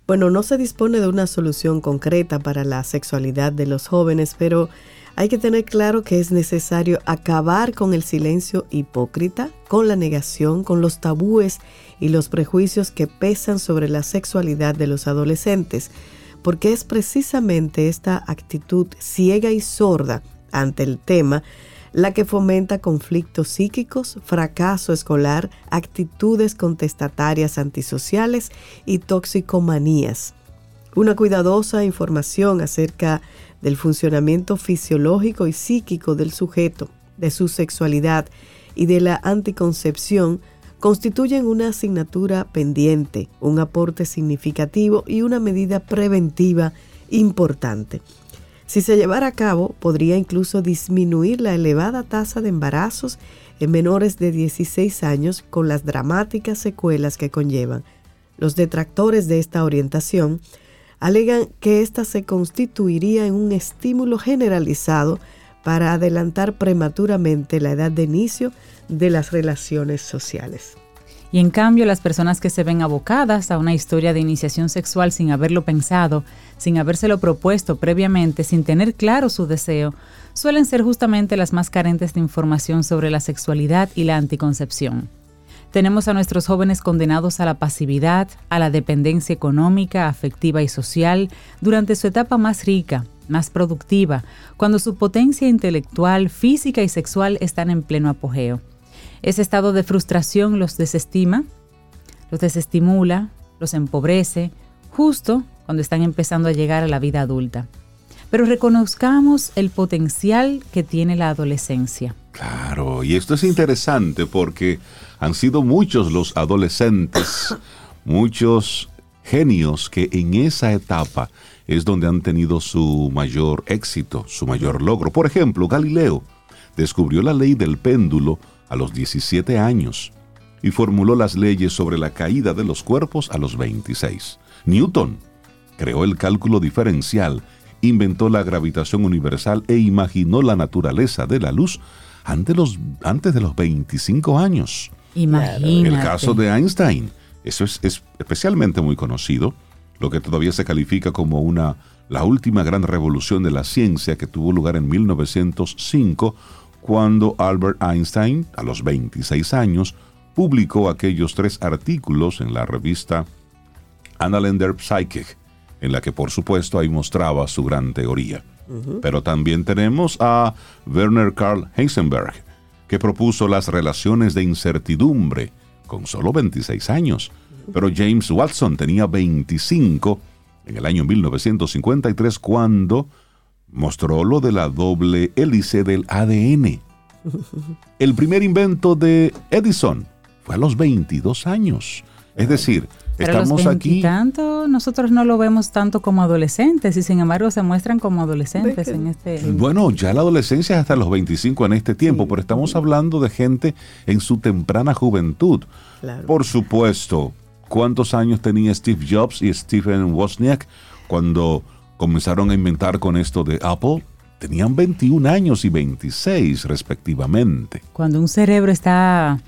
Bueno, no se dispone de una solución concreta para la sexualidad de los jóvenes, pero hay que tener claro que es necesario acabar con el silencio hipócrita, con la negación, con los tabúes y los prejuicios que pesan sobre la sexualidad de los adolescentes, porque es precisamente esta actitud ciega y sorda ante el tema la que fomenta conflictos psíquicos, fracaso escolar, actitudes contestatarias antisociales y toxicomanías. Una cuidadosa información acerca del funcionamiento fisiológico y psíquico del sujeto, de su sexualidad y de la anticoncepción constituyen una asignatura pendiente, un aporte significativo y una medida preventiva importante. Si se llevara a cabo, podría incluso disminuir la elevada tasa de embarazos en menores de 16 años con las dramáticas secuelas que conllevan. Los detractores de esta orientación alegan que ésta se constituiría en un estímulo generalizado para adelantar prematuramente la edad de inicio de las relaciones sociales. Y en cambio, las personas que se ven abocadas a una historia de iniciación sexual sin haberlo pensado, sin habérselo propuesto previamente, sin tener claro su deseo, suelen ser justamente las más carentes de información sobre la sexualidad y la anticoncepción. Tenemos a nuestros jóvenes condenados a la pasividad, a la dependencia económica, afectiva y social durante su etapa más rica, más productiva, cuando su potencia intelectual, física y sexual están en pleno apogeo. Ese estado de frustración los desestima, los desestimula, los empobrece, justo cuando están empezando a llegar a la vida adulta. Pero reconozcamos el potencial que tiene la adolescencia. Claro, y esto es interesante porque han sido muchos los adolescentes, muchos genios que en esa etapa es donde han tenido su mayor éxito, su mayor logro. Por ejemplo, Galileo descubrió la ley del péndulo a los 17 años y formuló las leyes sobre la caída de los cuerpos a los 26. Newton creó el cálculo diferencial inventó la gravitación universal e imaginó la naturaleza de la luz antes, los, antes de los 25 años. Imagínate. El caso de Einstein, eso es, es especialmente muy conocido, lo que todavía se califica como una la última gran revolución de la ciencia que tuvo lugar en 1905, cuando Albert Einstein, a los 26 años, publicó aquellos tres artículos en la revista Annalender Psychic, en la que por supuesto ahí mostraba su gran teoría. Pero también tenemos a Werner Karl Heisenberg, que propuso las relaciones de incertidumbre con solo 26 años. Pero James Watson tenía 25 en el año 1953 cuando mostró lo de la doble hélice del ADN. El primer invento de Edison fue a los 22 años. Es decir, Pero estamos los aquí... tanto nosotros no lo vemos tanto como adolescentes y sin embargo se muestran como adolescentes en este... Bueno, ya la adolescencia es hasta los 25 en este tiempo, pero estamos hablando de gente en su temprana juventud. Claro. Por supuesto, ¿cuántos años tenía Steve Jobs y Stephen Wozniak cuando comenzaron a inventar con esto de Apple? Tenían 21 años y 26 respectivamente. Cuando un cerebro está,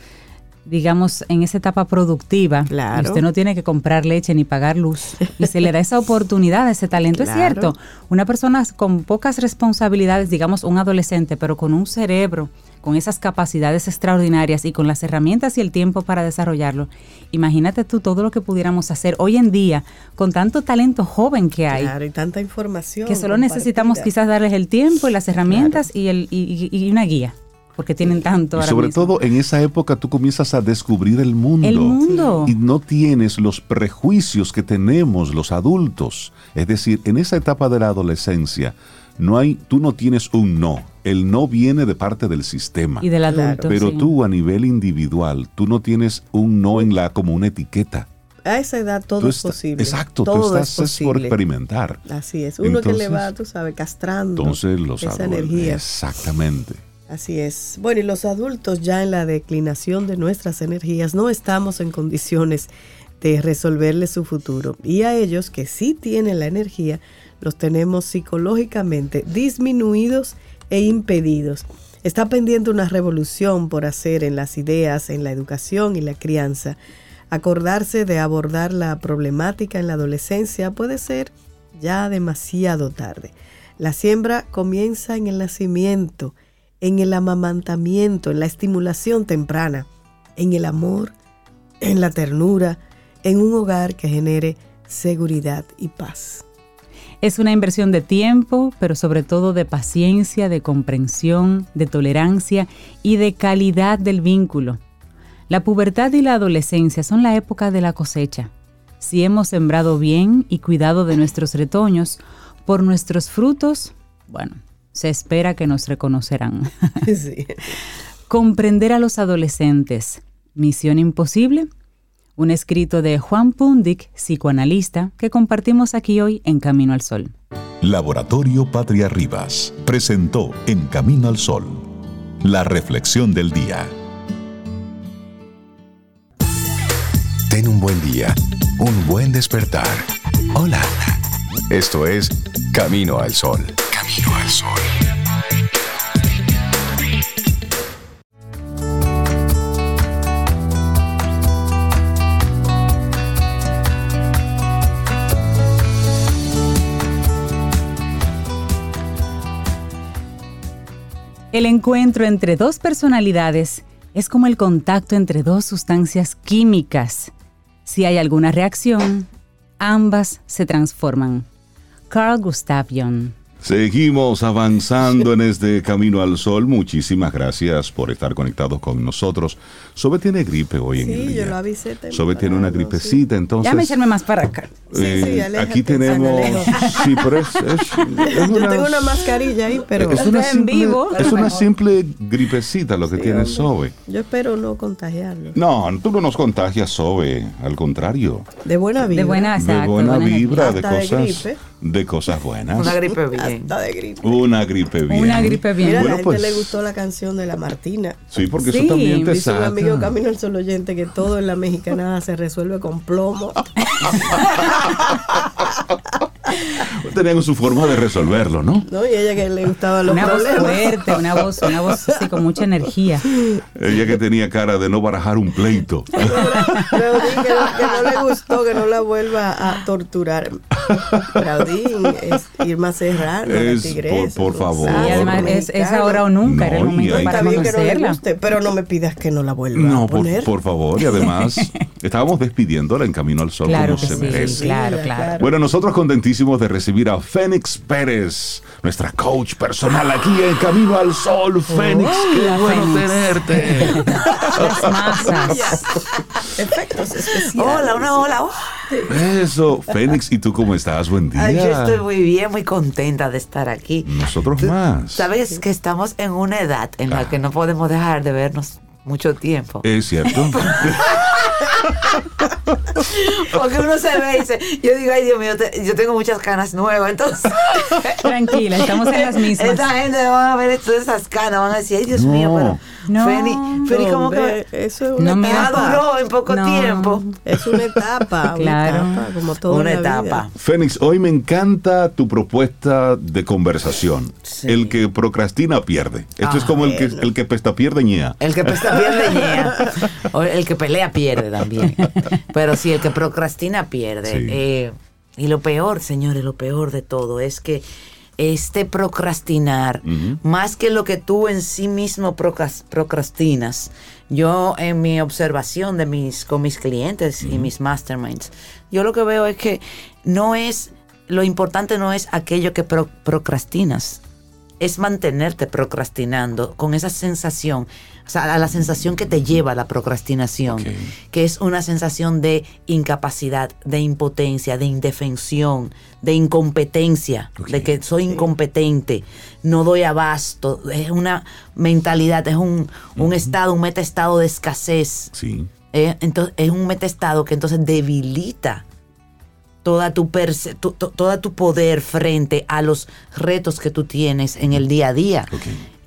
digamos, en esa etapa productiva, Claro. y usted no tiene que comprar leche ni pagar luz, *laughs* y se le da esa oportunidad, ese talento, es cierto. Una persona con pocas responsabilidades, digamos, un adolescente, pero con un cerebro, con esas capacidades extraordinarias y con las herramientas y el tiempo para desarrollarlo, imagínate tú todo lo que pudiéramos hacer hoy en día con tanto talento joven que hay. Claro, y tanta información. que solo necesitamos quizás darles el tiempo y las herramientas y, el, y, y- y una guía, porque tienen tanto Y ahora sobre mismo. todo en esa época tú comienzas a descubrir el mundo. El mundo. Y no tienes los prejuicios que tenemos los adultos. Es decir, en esa etapa de la adolescencia, no hay, tú no tienes un no. El no viene de parte del sistema. y del Claro. adulto. Pero sí. tú a nivel individual, tú no tienes un no en la como una etiqueta. A esa edad todo Tú es está- posible. Exacto, todo tú es estás es por posible. experimentar. Así es. Uno que le Entonces- va, tú sabes, castrando Entonces los esa adultos. energía. Exactamente. Así es. Bueno, y los adultos ya en la declinación de nuestras energías no estamos en condiciones de resolverles su futuro. Y a ellos que sí tienen la energía, los tenemos psicológicamente disminuidos e impedidos. Está pendiente una revolución por hacer en las ideas, en la educación y la crianza. Acordarse de abordar la problemática en la adolescencia puede ser ya demasiado tarde. La siembra comienza en el nacimiento, en el amamantamiento, en la estimulación temprana, en el amor, en la ternura, en un hogar que genere seguridad y paz. Es una inversión de tiempo, pero sobre todo de paciencia, de comprensión, de tolerancia y de calidad del vínculo. La pubertad y la adolescencia son la época de la cosecha. Si hemos sembrado bien y cuidado de nuestros retoños, por nuestros frutos, bueno, se espera que nos reconocerán. *laughs* Sí. Comprender a los adolescentes. Misión imposible. Un escrito de Juan Pundic, psicoanalista, que compartimos aquí hoy en Camino al Sol. Laboratorio Patria Rivas presentó En Camino al Sol, la reflexión del día. Ten un buen día, un buen despertar. Hola. Esto es Camino al Sol. Al. El encuentro entre dos personalidades es como el contacto entre dos sustancias químicas. Si hay alguna reacción, ambas se transforman. Carl Gustav Jung. Seguimos avanzando en este camino al sol. Muchísimas gracias por estar conectados con nosotros. Sobe tiene gripe hoy en el Sí, día. yo lo avisé temprano. Sobe tiene una sí. gripecita, entonces. Déjame echarme más para acá. Sí, sí, eh, aléjate, aquí tenemos. Sí, pero es, es- es *laughs* Yo tengo una mascarilla ahí, pero es una en simple, vivo. es una simple gripecita lo que tiene Sobe. yo espero no contagiarlo. No, tú no nos contagias, Sobe. Al contrario. De buena vida. De buena, de exacto, buena buena vibra, de de cosas, gripe. de cosas buenas. Una gripe bien. Hasta de gripe. Una gripe bien. Una gripe bien. Mira, a Bueno, la gente pues- le gustó la canción de la Martina. Sí, porque Sí, eso también te Dice un saca. amigo Camino al Sol oyente que todo en la mexicanada se resuelve con plomo. *laughs* *laughs* Tenían su forma de resolverlo, ¿no? ¿No? Y ella que le gustaba los Una voz fuerte, una voz, una voz así con mucha energía. Ella que tenía cara de no barajar un pleito. *laughs* Que, no, que no le gustó, que no la vuelva a torturar. Claudine, es Irma Serrano, la Es, tigresa, por- por favor. Y además es, ahora o nunca, era el No, momento para que no le conocerla. guste, pero no me pidas que no la vuelva No, a por, poner. por favor. Y además, *laughs* estábamos despidiéndola en Camino al Sol Claro se sí, merece. claro, Sí, claro. claro. Bueno, nosotros contentísimos de recibir a Fénix Pérez, nuestra coach personal aquí en Camino al Sol. Fénix, qué bueno Fénix. tenerte. Las masas. *laughs* Efectos especiales. Hola, una hola. oh. Eso, Fénix, ¿y tú cómo estás? Buen día. Ay, yo estoy muy bien, muy contenta de estar aquí. Nosotros más. Sabes que estamos en una edad en la Ah. que no podemos dejar de vernos mucho tiempo. Es cierto. *laughs* Porque uno se ve y dice, yo digo, ay Dios mío, te- yo tengo muchas canas nuevas, entonces Tranquila, estamos en las mismas. esta gente van a ver todas esas canas, van a decir, ay Dios No. mío, pero No. Feni, Feni como que eso es una No, etapa. maduró en poco No. tiempo. Es una etapa, Claro. una etapa, como toda Una vida. etapa. Fénix, hoy me encanta tu propuesta de conversación. Sí. El que procrastina pierde. Esto es Ah, como el que, bueno. el que pesta pierde ñea. El que pesta pierde ñea. *laughs* O el que pelea pierde también. *laughs* Pero sí, el que procrastina pierde. Sí. Eh, y lo peor, señores, lo peor de todo es que este procrastinar, más que lo que tú en sí mismo procras- procrastinas, yo en mi observación de mis, con mis clientes y mis masterminds, yo lo que veo es que no es, lo importante no es aquello que pro- procrastinas, es mantenerte procrastinando con esa sensación, o sea, a la sensación que te lleva a la procrastinación, que es una sensación de incapacidad, de impotencia, de indefensión, de incompetencia, de que soy incompetente, no doy abasto, es una mentalidad, es un, un estado, un metaestado de escasez. Sí. Eh, entonces, es un metaestado que entonces debilita toda tu, perce- tu- to- toda tu poder frente a los retos que tú tienes en el día a día Ok.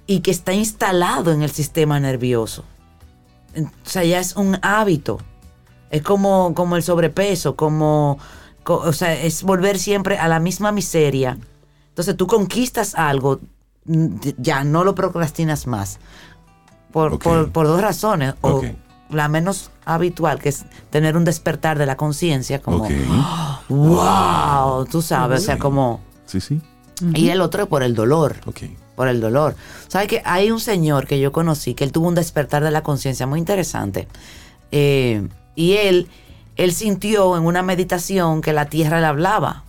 Y que está instalado en el sistema nervioso. O sea, ya es un hábito. Es como, como el sobrepeso, como, co- o sea, es volver siempre a la misma miseria. Entonces tú conquistas algo, ya no lo procrastinas más. Por, Ok. por, por dos razones. O Ok. la menos habitual, que es tener un despertar de la conciencia, como, Ok. wow, tú sabes, o sea, como... Sí, sí. Y el otro por el dolor Ok. Por el dolor. ¿Sabes que Hay un señor que yo conocí que él tuvo un despertar de la conciencia muy interesante. Eh, y él, él sintió en una meditación que la tierra le hablaba.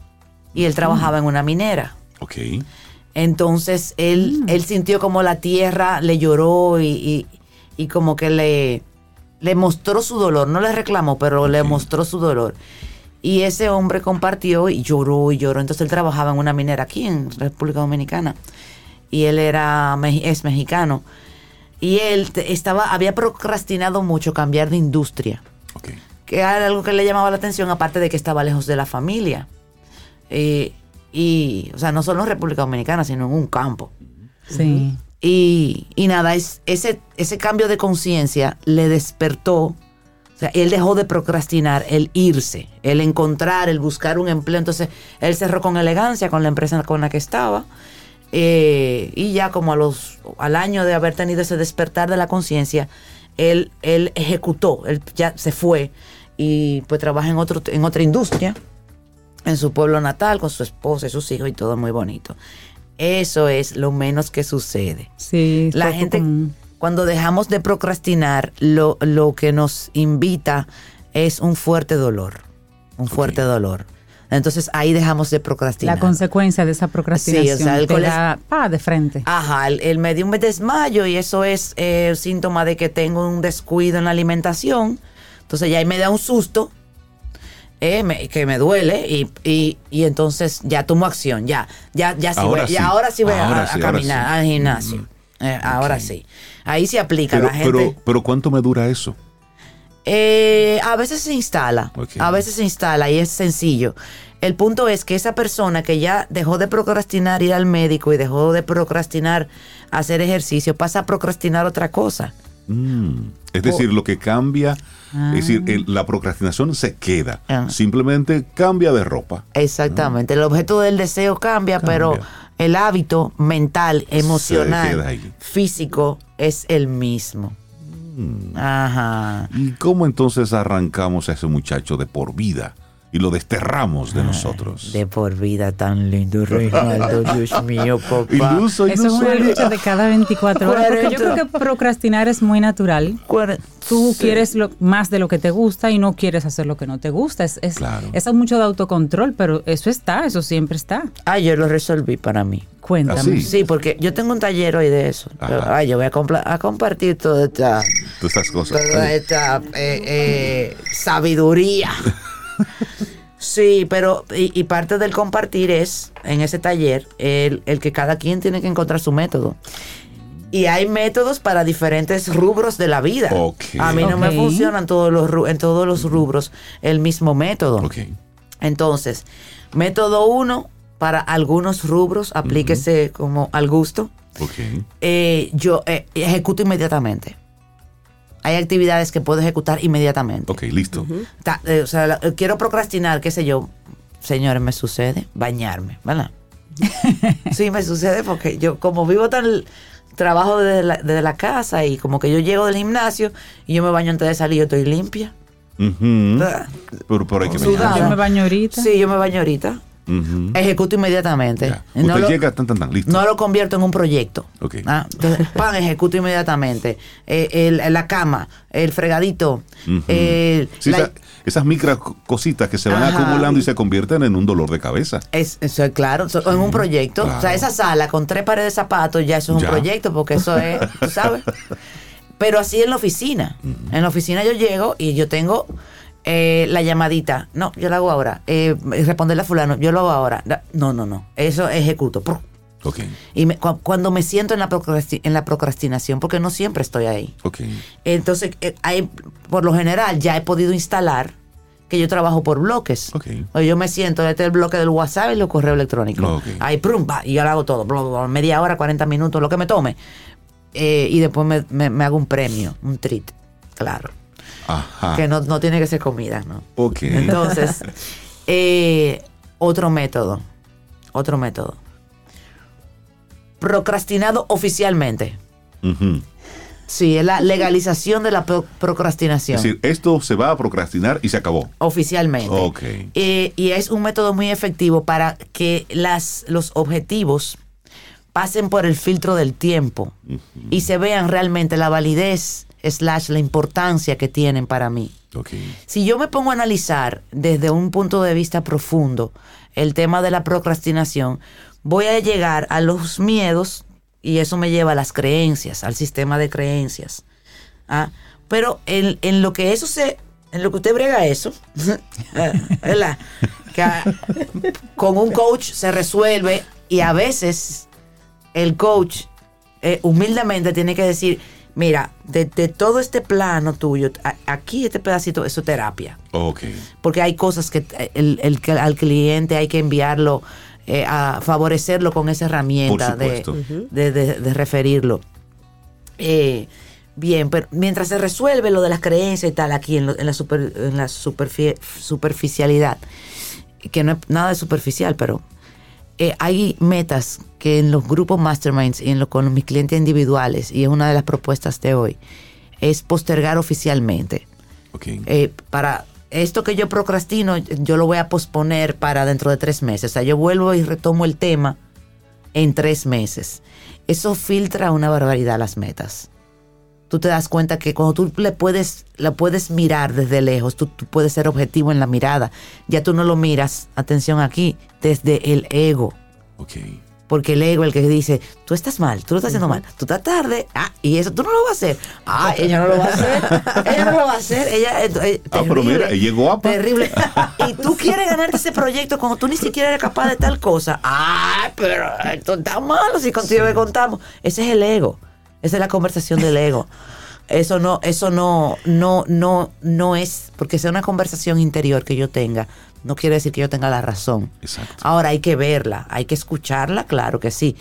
Y él trabajaba en una minera. Ok. Entonces él, él sintió como la tierra le lloró y, y- y como que le, le mostró su dolor. No le reclamó, pero le mostró su dolor. Y ese hombre compartió y lloró y lloró. Entonces él trabajaba en una minera aquí en República Dominicana. Y él era es mexicano. Y él estaba, había procrastinado mucho cambiar de industria Ok. que era algo que le llamaba la atención, aparte de que estaba lejos de la familia. Eh, y, o sea, no solo en República Dominicana, sino en un campo. Sí. Y, y nada, es, ese, ese cambio de conciencia le despertó. O sea, él dejó de procrastinar, el irse, el encontrar, el buscar un empleo. Entonces, él cerró con elegancia con la empresa con la que estaba. Eh, y ya como a los, al año de haber tenido ese despertar de la conciencia, él, él ejecutó, él ya se fue y pues trabaja en, otro, en otra industria, en su pueblo natal, con su esposa y sus hijos y todo muy bonito. Eso es lo menos que sucede. Sí. La gente, común. cuando dejamos de procrastinar, lo, lo que nos invita es un fuerte dolor. Un fuerte dolor. Entonces ahí dejamos de procrastinar. La consecuencia de esa procrastinación Sí, o sea, el te da pa, de frente. Ajá, el, el me dio un desmayo y eso es eh, síntoma de que tengo un descuido en la alimentación. Entonces ya ahí me da un susto, eh, me- que me duele y, y, y entonces ya tomo acción, ya, ya, ya sí Ahora voy, sí. ya ahora sí voy a- Ahora a, sí, ahora caminar sí. al gimnasio. Eh, Ahora sí. Ahí se aplica Pero, la gente. pero, pero ¿cuánto me dura eso? Eh, a veces se instala, a veces se instala y es sencillo. El punto es que esa persona que ya dejó de procrastinar ir al médico y dejó de procrastinar hacer ejercicio, pasa a procrastinar otra cosa. Mm, Es decir, lo que cambia, es decir, el- la procrastinación se queda. Ah. Simplemente cambia de ropa. Exactamente. El objeto del deseo cambia, pero el hábito mental, emocional, físico es el mismo. Ajá. ¿Y cómo entonces arrancamos a ese muchacho de por vida y lo desterramos de nosotros? De por vida tan lindo, Reinaldo. *laughs* Dios mío, papá. Iluso, Eso es una lucha de cada 24 horas. Porque yo creo que procrastinar es muy natural. Tú Sí. quieres lo, más de lo que te gusta y no quieres hacer lo que no te gusta. Es, es, Claro. es mucho de autocontrol, pero eso está, eso siempre está. Ah, yo lo resolví para mí. Cuéntame. ¿Ah, sí? Sí, porque yo tengo un taller hoy de eso. Ay, yo voy a, compla- a compartir toda esta, Todas estas cosas. toda esta eh, eh, sabiduría. *laughs* Sí, pero y, y parte del compartir es, en ese taller, el, el que cada quien tiene que encontrar su método. Y hay métodos para diferentes rubros de la vida. Ok. A mí no me funcionan todos los, ru- en todos los rubros el mismo método. Ok. Entonces, método uno, para algunos rubros, aplíquese como al gusto. Ok. Eh, yo eh, ejecuto inmediatamente. Hay actividades que puedo ejecutar inmediatamente. Ok, listo. Ta- eh, o sea, la- eh, quiero procrastinar, qué sé yo. Señores, me sucede bañarme, ¿verdad? *laughs* sí, me sucede porque yo, como vivo tan. Trabajo desde la, desde la casa y como que yo llego del gimnasio y yo me baño antes de salir, yo estoy limpia. Ujú. Ah, Pero, pero hay que bañarse. Yo me baño ahorita. Sí, yo me baño ahorita. Ejecuto inmediatamente. Ya. No lo- llega, tan, tan, tan, listo. No lo convierto en un proyecto. Ah, entonces, *laughs* pan, ejecuto inmediatamente. Eh, el- la cama, el fregadito. El- Sí, la- esa- esas micro cositas que se van Ajá. acumulando y se convierten en un dolor de cabeza. es, eso es claro, so- en un proyecto. Claro. O sea, esa sala con tres pares de zapatos ya eso es Ya. un proyecto porque eso es, tú sabes. *laughs* Pero así en la oficina. En la oficina yo llego y yo tengo eh, la llamadita. No, yo la hago ahora. Eh, responderle a fulano, yo lo hago ahora. No, no, no. Eso ejecuto. Y me- cu- cuando me siento en la, en la procrastinación, porque no siempre estoy ahí. Entonces, eh, hay, por lo general, ya he podido instalar que yo trabajo por bloques. Ok. O yo me siento, este es el bloque del WhatsApp y los correos electrónicos. Ahí, prum, va, y yo lo hago todo. bla, bla, bla, media hora, 40 minutos, lo que me tome. Eh, y después me, me- me hago un premio, un treat. Claro. Ajá. Que no, no tiene que ser comida, ¿no? Ok. Entonces, *laughs* eh, otro método. Otro método. Procrastinado oficialmente. Sí, es la legalización de la pro- procrastinación. Es decir, esto se va a procrastinar y se acabó. oficialmente. Ok. Eh, y es un método muy efectivo para que las, los objetivos pasen por el filtro del tiempo y se vean realmente la validez slash la importancia que tienen para mí. Si yo me pongo a analizar desde un punto de vista profundo el tema de la procrastinación, voy a llegar a los miedos y eso me lleva a las creencias, al sistema de creencias. Ah, Pero en, en lo que eso se, en lo que usted brega eso, *laughs* ¿verdad? Que ah, con un coach se resuelve y a veces el coach eh, humildemente tiene que decir, mira, de, de todo este plano tuyo, a- aquí este pedacito, eso es terapia. Ok. Porque hay cosas que el, el que al cliente hay que enviarlo eh, a favorecerlo con esa herramienta Por de, supuesto. de, de- de referirlo. Eh, bien, pero mientras se resuelve lo de las creencias y tal aquí en, lo- en la, super- en la superfi- superficialidad, que no es nada de superficial, pero eh, hay metas que en los grupos masterminds y en lo, con mis clientes individuales, y es una de las propuestas de hoy, es postergar oficialmente. Ok. Eh, para esto que yo procrastino, yo lo voy a posponer para dentro de tres meses. O sea, yo vuelvo y retomo el tema en tres meses. Eso filtra una barbaridad las metas. Tú te das cuenta que cuando tú le puedes, la puedes mirar desde lejos, tú, tú puedes ser objetivo en la mirada. Ya tú no lo miras, atención aquí, desde el ego. Ok. Porque el ego, el que dice, tú estás mal, tú lo estás haciendo mal, tú estás tarde, ah, y eso tú no lo vas a hacer. Ah, *laughs* ella no lo va a hacer, ella no lo va a hacer, ella es Ah, pero mira, es guapa. Terrible. *laughs* Y tú quieres ganarte ese proyecto cuando tú ni siquiera eres capaz de tal cosa. Ah, pero esto está malo si contigo le contamos. Ese es el ego. Esa es la conversación del ego. Eso no, eso no, no, no, no es, porque sea una conversación interior que yo tenga, no quiere decir que yo tenga la razón. Exacto. Ahora hay que verla, hay que escucharla, claro que sí.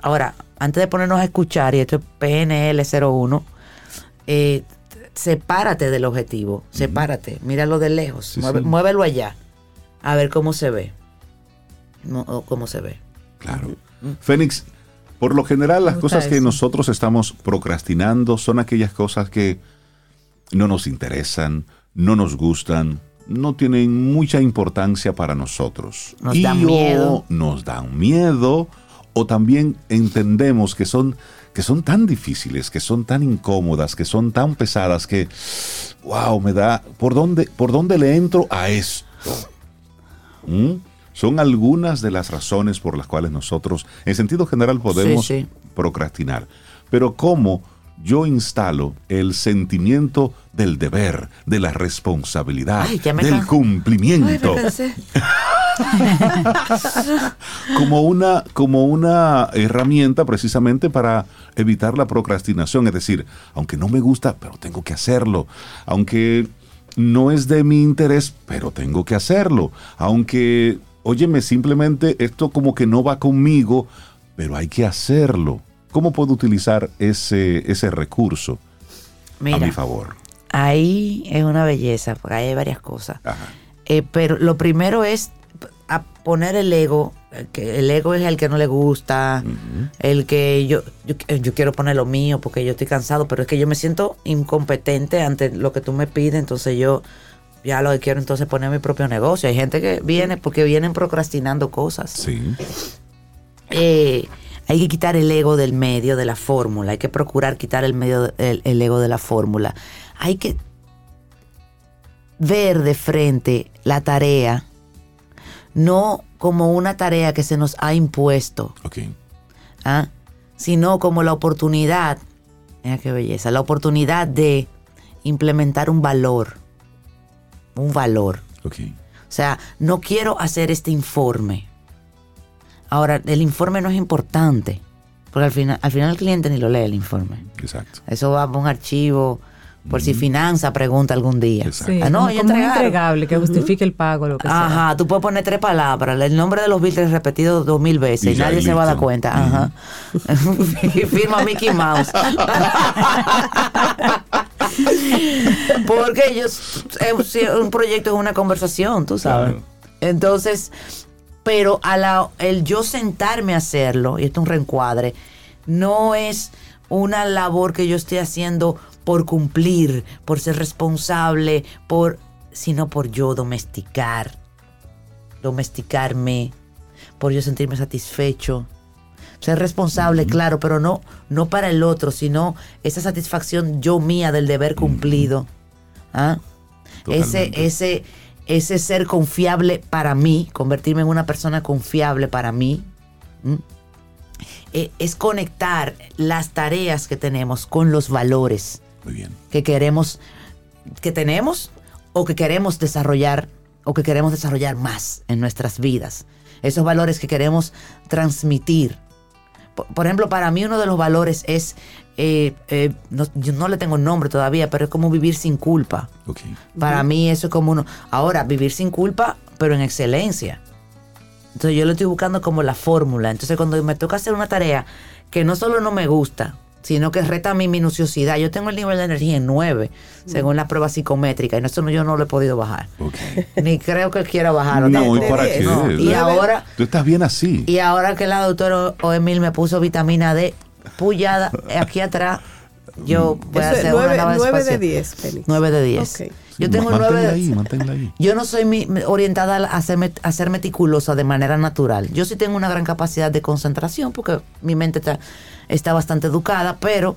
Ahora, antes de ponernos a escuchar, y esto es PNL 01, eh, sepárate del objetivo, sepárate, míralo de lejos, Sí, mueve- sí. muévelo allá, a ver cómo se ve. No, cómo se ve. Claro. Fénix, por lo general las cosas que nosotros estamos procrastinando son aquellas cosas que no nos interesan, no nos gustan, no tienen mucha importancia para nosotros. Nos y dan o miedo. nos dan miedo o también entendemos que son que son tan difíciles, que son tan incómodas, que son tan pesadas que wow, me da por dónde por dónde le entro a esto. ¿Mm? Son algunas de las razones por las cuales nosotros, en sentido general, podemos Sí, sí. procrastinar. Pero ¿cómo yo instalo el sentimiento del deber, de la responsabilidad, Ay, del Ay, cumplimiento, *laughs* como una, como una herramienta precisamente para evitar la procrastinación? Es decir, aunque no me gusta, pero tengo que hacerlo. Aunque no es de mi interés, pero tengo que hacerlo. Aunque, óyeme, simplemente esto como que no va conmigo, pero hay que hacerlo. ¿Cómo puedo utilizar ese, ese recurso a mi Mira, favor? ahí es una belleza, porque ahí hay varias cosas. Ajá. Eh, pero lo primero es a poner el ego, eh, que el ego es el que no le gusta, el que yo, yo, eh, yo quiero poner lo mío porque yo estoy cansado, pero es que yo me siento incompetente ante lo que tú me pides, entonces yo ya lo que quiero entonces poner mi propio negocio. Hay gente que viene porque vienen procrastinando cosas. Sí. Eh, hay que quitar el ego del medio de la fórmula, hay que procurar quitar el, medio, el, el ego de la fórmula. Hay que ver de frente la tarea, no como una tarea que se nos ha impuesto. ¿ah? sino como la oportunidad, mira qué belleza, la oportunidad de implementar un valor, un valor. O sea, no quiero hacer este informe. Ahora, el informe no es importante, porque al final, al final el cliente ni lo lee el informe. Exacto. Eso va a un archivo, por si finanza pregunta algún día. Sí, Ah, no, como, como entregable que justifique el pago, lo que sea. Ajá, tú puedes poner tres palabras, el nombre de los Beatles repetido dos mil veces Y nadie se va a dar cuenta. Ajá. Y *laughs* Firma Mickey Mouse. *laughs* Porque ellos, eh, un proyecto es una conversación, tú sabes. Claro. Entonces, pero a la, el yo sentarme a hacerlo, y esto es un reencuadre, no es una labor que yo estoy haciendo por cumplir, por ser responsable, por sino por yo domesticar, domesticarme, por yo sentirme satisfecho. Ser responsable, claro, pero no, no para el otro, sino esa satisfacción yo mía del deber cumplido. ¿Ah? Ese, ese, ese ser confiable para mí, convertirme en una persona confiable para mí. Eh, es conectar las tareas que tenemos con los valores Muy bien. que queremos, que tenemos o que queremos desarrollar o que queremos desarrollar más en nuestras vidas. Esos valores que queremos transmitir. Por, por ejemplo, para mí uno de los valores es, eh, eh, no, yo no le tengo nombre todavía, pero es como vivir sin culpa. Para mí eso es como uno. Ahora, vivir sin culpa, pero en excelencia. Entonces yo lo estoy buscando como la fórmula. Entonces cuando me toca hacer una tarea que no solo no me gusta, sino que reta mi minuciosidad. Yo tengo el nivel de energía en 9, según las pruebas psicométricas, y eso no- yo no lo he podido bajar. *laughs* Ni creo que quiera bajarlo. No, ¿y tampoco. para qué? No, Y ahora, Tú estás bien así. y ahora que la doctora Oemil me puso vitamina D pullada aquí atrás, yo voy a hacer una 9, nueva 9 de espacio. 10, Félix. 9 de 10. Ok. Yo tengo Manténla 9 de ahí, manténla ahí. yo no soy mi- orientada a, ser, a ser meticulosa de manera natural. Yo sí tengo una gran capacidad de concentración porque mi mente está, está bastante educada, pero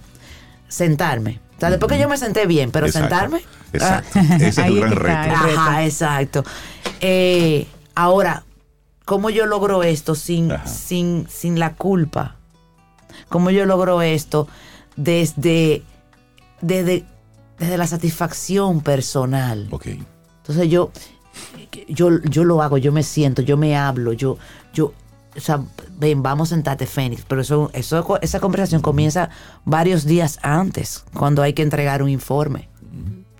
sentarme. O sea, después que yo me senté bien, pero Exacto. sentarme. Exacto. ah, Ese es *laughs* el gran reto. Ajá, exacto. Eh, ahora, ¿cómo yo logro esto sin, Ajá. sin, sin la culpa? ¿Cómo yo logro esto desde, desde, desde la satisfacción personal? Ok. Entonces yo, yo, yo lo hago, yo me siento, yo me hablo, yo, yo, o sea, ven, vamos a sentarte, Fénix. Pero eso, eso, esa conversación comienza varios días antes, cuando hay que entregar un informe.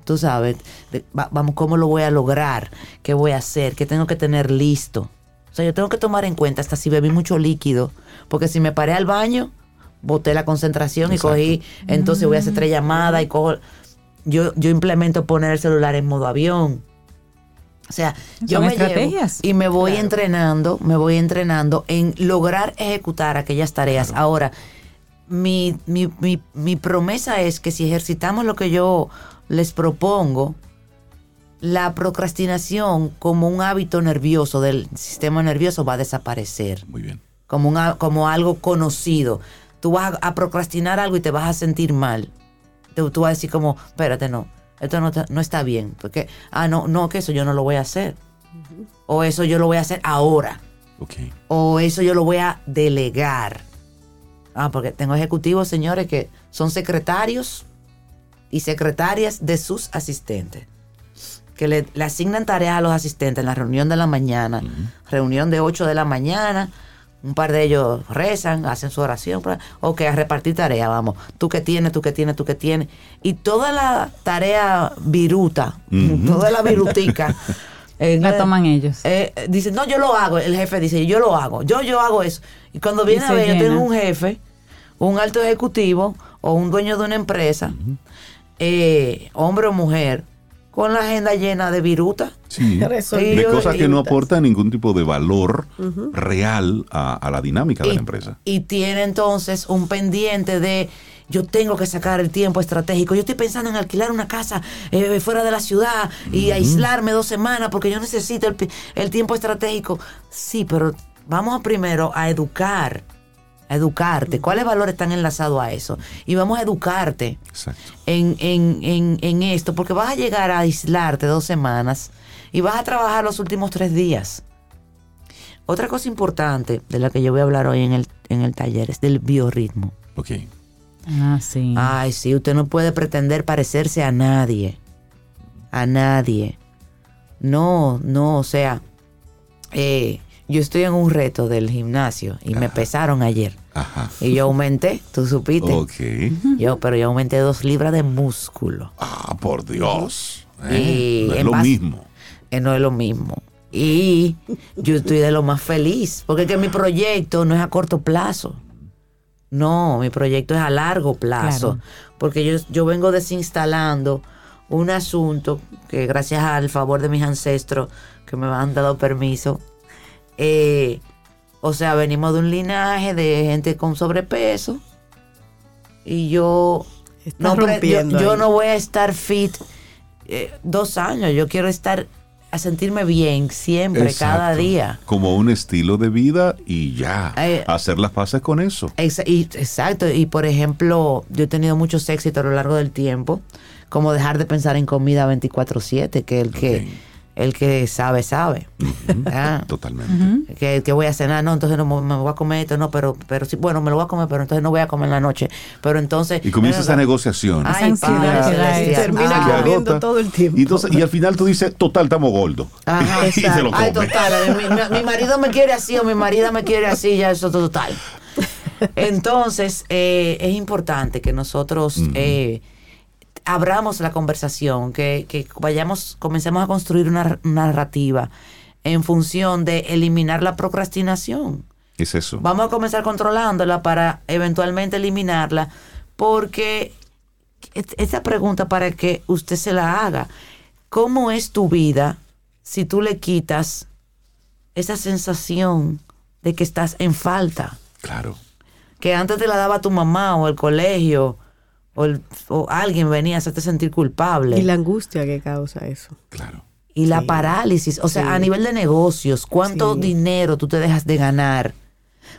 Tú sabes, de- va- vamos, ¿cómo lo voy a lograr? ¿Qué voy a hacer? ¿Qué tengo que tener listo? O sea, yo tengo que tomar en cuenta hasta si bebí mucho líquido, porque si me paré al baño, boté la concentración y cogí, entonces voy a hacer tres llamadas y cojo. Yo, yo implemento poner el celular en modo avión. O sea, yo me llevo estrategias. y me voy entrenando, me voy entrenando en lograr ejecutar aquellas tareas. Ahora, mi, mi, mi, mi promesa es que si ejercitamos lo que yo les propongo, la procrastinación como un hábito nervioso del sistema nervioso va a desaparecer Muy bien. como, un como algo conocido. Tú vas a, a procrastinar algo y te vas a sentir mal. Tú, tú vas a decir como, espérate, no, esto no, está- no está bien. Porque, ah, no, no, que eso yo no lo voy a hacer. O eso yo lo voy a hacer ahora. O eso yo lo voy a delegar. Ah, porque tengo ejecutivos, señores, que son secretarios y secretarias de sus asistentes. Que le, le asignan tareas a los asistentes en la reunión de la mañana. Reunión de 8 de la mañana. Un par de ellos rezan, hacen su oración. pra- Ok, a repartir tareas, vamos. Tú que tienes, tú que tienes, tú que tienes. Y toda la tarea viruta, toda la virutica. *laughs* en La toman ellos. eh, eh, dice, no, yo lo hago. El jefe dice, yo lo hago. Yo, yo hago eso. Y cuando viene Y a ver, yo tengo un jefe, un alto ejecutivo o un dueño de una empresa, eh, hombre o mujer, con la agenda llena de viruta. Sí. *laughs* De cosas que no aportan ningún tipo de valor real a, a la dinámica de la empresa. y tiene entonces un pendiente de yo tengo que sacar el tiempo estratégico. Yo estoy pensando en alquilar una casa eh, fuera de la ciudad y aislarme dos semanas porque yo necesito el tiempo estratégico. Sí, pero vamos primero a educar, a educarte. ¿Cuáles valores están enlazados a eso? Y vamos a educarte en, en, en esto, porque vas a llegar a aislarte dos semanas y vas a trabajar los últimos tres días. Otra cosa importante de la que yo voy a hablar hoy en el, en el taller es del biorritmo. Ok. Ah, sí. Ay, sí, usted no puede pretender parecerse a nadie. A nadie. No, no, o sea, eh, yo estoy en un reto del gimnasio y me pesaron ayer. Ajá. Y yo aumenté, tú supiste. Ok. Yo, pero yo aumenté dos libras de músculo. Ah, por Dios. Y ¿Eh? No es lo base- mismo. que no es lo mismo. Y yo estoy de lo más feliz, porque es que mi proyecto no es a corto plazo. No, mi proyecto es a largo plazo, Claro. porque yo, yo vengo desinstalando un asunto que gracias al favor de mis ancestros que me han dado permiso, eh, o sea, venimos de un linaje de gente con sobrepeso y yo no, yo, rompiendo yo no voy a estar fit eh, dos años. Yo quiero estar a sentirme bien siempre, cada día. Como un estilo de vida y ya. Eh, hacer las paces con eso. Exa- y- exacto. Y por ejemplo, yo he tenido muchos éxitos a lo largo del tiempo, como dejar de pensar en comida 24/7, que el que. El que sabe sabe. *laughs* Ah, Totalmente. que, que voy a cenar, no, entonces no me voy a comer esto, no, pero pero sí, bueno, me lo voy a comer, pero entonces no voy a comer en la noche. Pero entonces Y comienza esa negociación. Ay, ansiedad Padre eso. Termina Ah. comiendo agota. todo el tiempo. Y, entonces, y al final tú dices, total, estamos gordos. Ajá, *laughs* y se lo come. Ay, total. eh, Mi, mi- mi marido me quiere así o mi marida me quiere así, ya eso total. *laughs* Entonces, eh, es importante que nosotros eh, abramos la conversación, que, que vayamos, comencemos a construir una, una narrativa en función de eliminar la procrastinación. Es eso. Vamos a comenzar controlándola para eventualmente eliminarla, porque es- esta pregunta para que usted se la haga. ¿Cómo es tu vida si tú le quitas esa sensación de que estás en falta? Claro. Que antes te la daba tu mamá o el colegio o, el- o alguien venía a hacerte sentir culpable. Y la angustia que causa eso. Claro. Y la parálisis, o sea, Sí. a nivel de negocios, ¿cuánto Sí. dinero tú te dejas de ganar?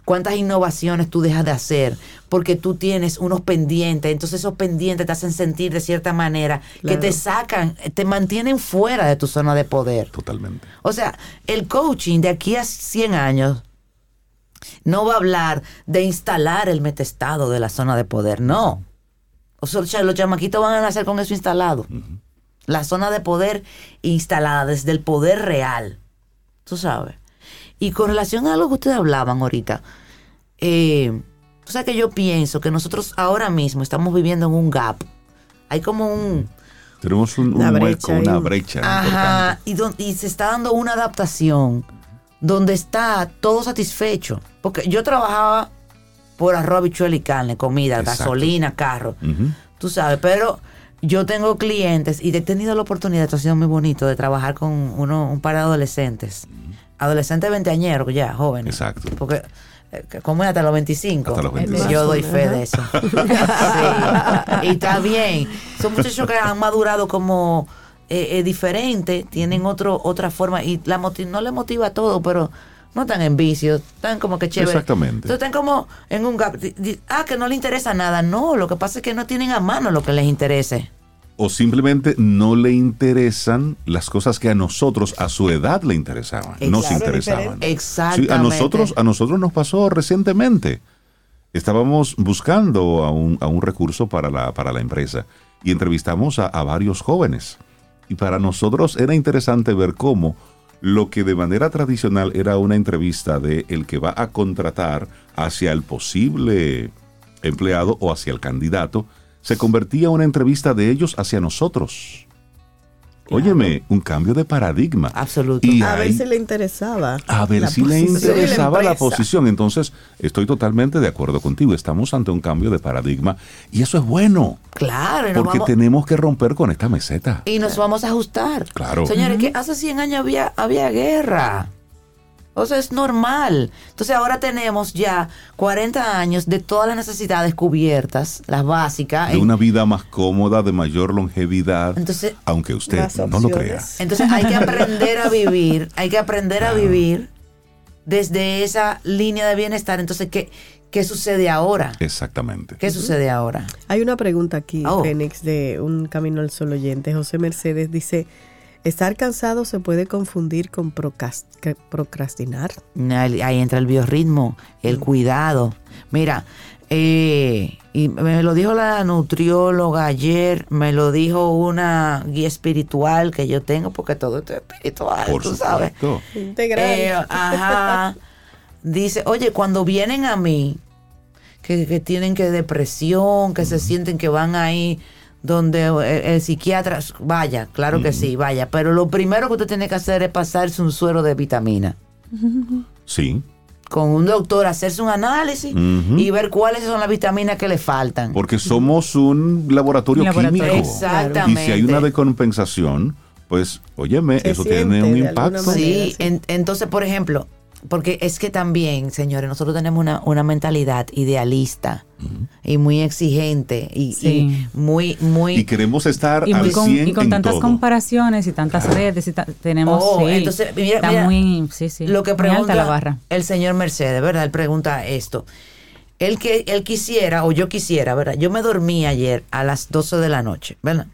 ¿Cuántas innovaciones tú dejas de hacer? Porque tú tienes unos pendientes, entonces esos pendientes te hacen sentir de cierta manera que te sacan, te mantienen fuera de tu zona de poder. Totalmente. O sea, el coaching de aquí a 100 años no va a hablar de instalar el metestado de la zona de poder, no. O sea, los chamaquitos van a nacer con eso instalado. La zona de poder instalada desde el poder real. Tú sabes. Y con relación a lo que ustedes hablaban ahorita, eh, o sea que yo pienso que nosotros ahora mismo estamos viviendo en un gap. Hay como un, Tenemos un, un Una hueco, brecha ahí. una brecha Ajá, y, don- y se está dando una adaptación donde está todo satisfecho. Porque yo trabajaba por arroz, habichuela y carne, comida, Exacto. gasolina, carro. Tú sabes, pero yo tengo clientes y he tenido la oportunidad, esto ha sido muy bonito, de trabajar con uno, un par de adolescentes. Adolescentes veinteañeros ya, jóvenes. Exacto. Porque, eh, como es hasta los 25. Hasta los 25. Yo doy fe de eso. *laughs* Sí. Y está bien. Son muchachos que han madurado como eh, eh, diferente, tienen otro, otra forma y la moti- no les motiva todo, pero no están en vicio, están como que chévere. Exactamente. Entonces están como en un gap. Ah, que no les interesa nada. No, lo que pasa es que no tienen a mano lo que les interese. O simplemente no le interesan las cosas que a nosotros, a su edad, le interesaban. Nos interesaban. Exactamente. Sí, a nosotros, a nosotros nos pasó recientemente. Estábamos buscando a un, a un recurso para la, para la empresa y entrevistamos a, a varios jóvenes. Y para nosotros era interesante ver cómo lo que de manera tradicional era una entrevista de el que va a contratar hacia el posible empleado o hacia el candidato, se convertía en una entrevista de ellos hacia nosotros. Óyeme, un cambio de paradigma. Absoluto. Y A ver si le interesaba. a ver si le la interesaba la, posición. Entonces, estoy totalmente de acuerdo contigo. Estamos ante un cambio de paradigma y eso es bueno, Claro, porque vamos, tenemos que romper con esta meseta. y nos vamos a ajustar. Claro. Señores, que hace 100 años había, había guerra. O sea, es normal. Entonces ahora tenemos ya 40 años de todas las necesidades cubiertas, las básicas. De una vida más cómoda, de mayor longevidad, Entonces, aunque usted no lo crea. entonces hay que aprender a vivir, hay que aprender a vivir desde esa línea de bienestar. Entonces, ¿qué, qué sucede ahora? Exactamente. ¿Qué sucede ahora? Hay una pregunta aquí, Oh. Fénix, de un Camino al Sol oyente. José Mercedes dice, ¿estar cansado se puede confundir con procrastinar? Ahí entra el biorritmo, el cuidado. Mira, eh, y me lo dijo la nutrióloga ayer, me lo dijo una guía espiritual que yo tengo, porque todo esto es espiritual, Por tú sabes. Integral. Eh, ajá. Dice, oye, cuando vienen a mí, que, que tienen que depresión, que se sienten que van ahí donde el, el psiquiatra, vaya, claro que sí, vaya, pero lo primero que usted tiene que hacer es pasarse un suero de vitamina Sí, con un doctor, hacerse un análisis y ver cuáles son las vitaminas que le faltan. porque somos un laboratorio, químico. Exactamente. Y si hay una decompensación, pues, óyeme, Se eso tiene un impacto. manera. Sí, sí. en- entonces, por ejemplo, porque es que también, señores, nosotros tenemos una, una mentalidad idealista y muy exigente y, Sí. y muy, muy... Y queremos estar Y, muy al con, 100 y con en tantas todo. comparaciones y tantas redes y ta- tenemos Oh, sí, entonces, mira, está mira, muy sí, sí, lo que pregunta la barra. el señor Mercedes, ¿verdad? Él pregunta esto. Él que él quisiera, o yo quisiera, ¿verdad? Yo me dormí ayer a las 12 de la noche, ¿verdad?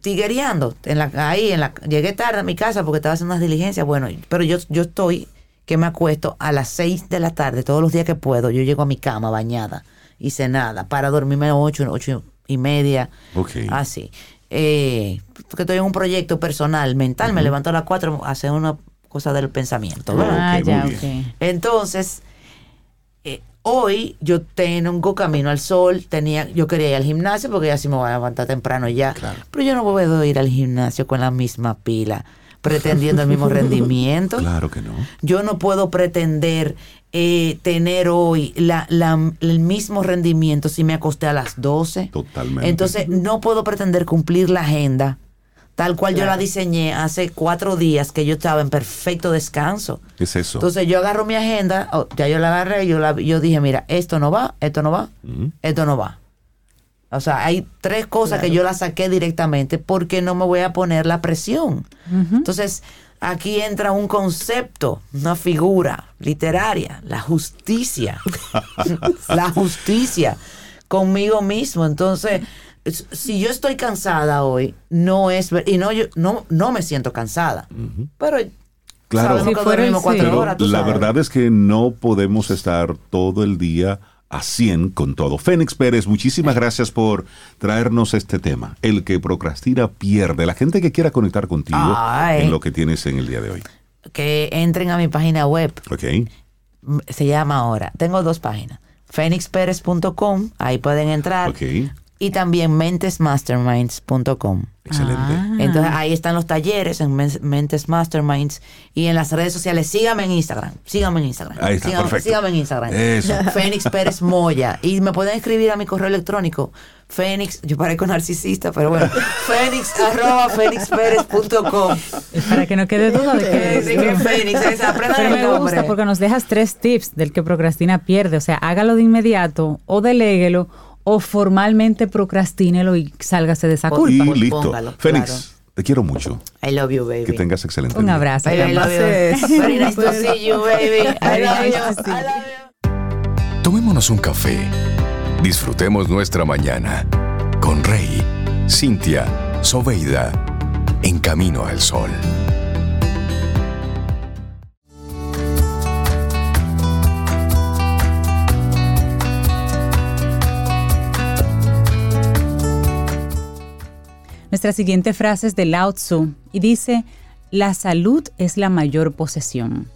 Tiguereando, en la, ahí, en la, llegué tarde a mi casa porque estaba haciendo unas diligencias, bueno, pero yo, yo estoy que me acuesto a las 6 de la tarde, todos los días que puedo, yo llego a mi cama bañada y cenada para dormirme a 8, 8 y media, Ok. así. Eh, porque estoy en un proyecto personal, mental, me levanto a las 4 a hacer una cosa del pensamiento, ¿verdad? Ah, ya. Entonces, eh, hoy yo tengo camino al sol, tenía, yo quería ir al gimnasio porque ya sí me voy a levantar temprano ya, Claro. pero yo no puedo ir al gimnasio con la misma pila, pretendiendo el mismo rendimiento. Claro que no. Yo no puedo pretender eh, tener hoy la, la- el mismo rendimiento si me acosté a las 12. Totalmente. Entonces, no puedo pretender cumplir la agenda tal cual yo la diseñé hace cuatro días que yo estaba en perfecto descanso. Es eso. Entonces yo agarro mi agenda, oh, ya yo la agarré, yo, la, yo dije, mira, esto no va, esto no va, Ujú. esto no va. O sea, hay tres cosas que yo las saqué directamente porque no me voy a poner la presión. Entonces, aquí entra un concepto, una figura literaria, la justicia. *laughs* la justicia conmigo mismo. Entonces, es- si yo estoy cansada hoy, no es y no yo no no me siento cansada. Pero Claro. Si fuera sí. Horas, la sabes. verdad es que no podemos estar todo el día a 100 con todo. Fénix Pérez, muchísimas gracias por traernos este tema. El que procrastina pierde. La gente que quiera conectar contigo Ay. en lo que tienes en el día de hoy. que entren a mi página web. ¿Ok? Se llama ahora. Tengo dos páginas. Fénixpérez.com, ahí pueden entrar. Ok. Y también mentesmasterminds.com. Excelente. Ah. Entonces ahí están los talleres en Men- Mentes Masterminds y en las redes sociales. Síganme en Instagram. Síganme en Instagram. Ahí está, síganme, perfecto. síganme en Instagram. Eso. *laughs* Fénix Pérez Moya. Y me pueden escribir a mi correo electrónico. Fénix, yo parezco narcisista, pero bueno. *laughs* Fénix arroba fénixpérez.com. Es para que no quede duda de que Sí, que Fénix, esa, aprendan Pero me nombre. gusta porque nos dejas tres tips del que procrastina pierde. O sea, hágalo de inmediato o deléguelo o formalmente procrastínelo y sálgase de esa culpa. Y listo. póngalo, Fénix, claro. te quiero mucho. I love you, baby. Que tengas excelente Un abrazo. Baby, *laughs* I love you. Very nice to see you, baby. I love you. I love you. Tomémonos un café. Disfrutemos nuestra mañana con Rey, Cintia, Soveida, en camino al sol. Nuestra siguiente frase es de Lao Tzu y dice, la salud es la mayor posesión,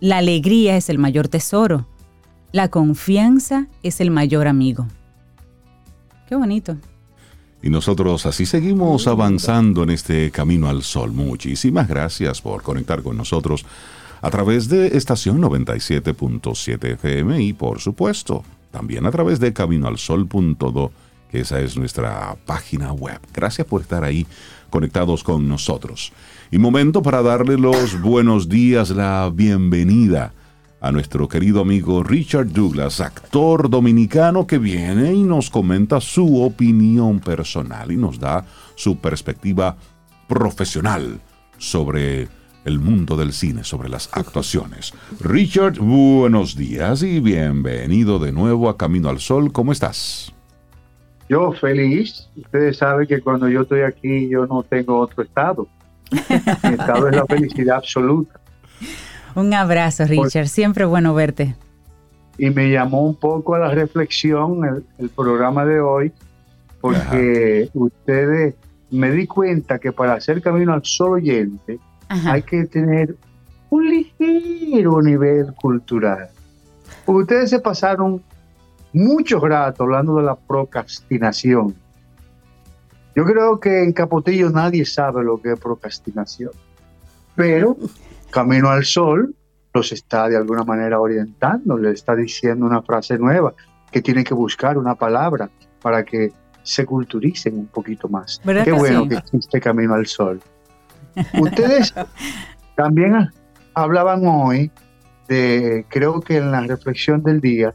la alegría es el mayor tesoro, la confianza es el mayor amigo. Qué bonito. Y nosotros así seguimos avanzando en este camino al sol. Muchísimas gracias por conectar con nosotros a través de estación 97.7 FM y por supuesto también a través de caminoalsol.do, que esa es nuestra página web. Gracias por estar ahí conectados con nosotros. Y momento para darle los buenos días, la bienvenida a nuestro querido amigo Richard Douglas, actor dominicano que viene y nos comenta su opinión personal y nos da su perspectiva profesional sobre el mundo del cine, sobre las actuaciones. Richard, buenos días y bienvenido de nuevo a Camino al Sol. ¿Cómo estás? Yo feliz. Ustedes saben que cuando yo estoy aquí yo no tengo otro estado. *laughs* Mi estado es la felicidad absoluta. Un abrazo, Richard. Siempre bueno verte. Y me llamó un poco a la reflexión el, el programa de hoy, porque ustedes me di cuenta que para hacer camino al sol oyente Ajá. hay que tener un ligero nivel cultural. Ustedes se pasaron mucho rato hablando de la procrastinación. Yo creo que en Capotillo nadie sabe lo que es procrastinación. Pero Camino al Sol los está de alguna manera orientando, le está diciendo una frase nueva, que tienen que buscar una palabra para que se culturicen un poquito más. ¿Verdad Qué que bueno sí? que existe Camino al Sol. Ustedes *laughs* también hablaban hoy de, creo que en la reflexión del día,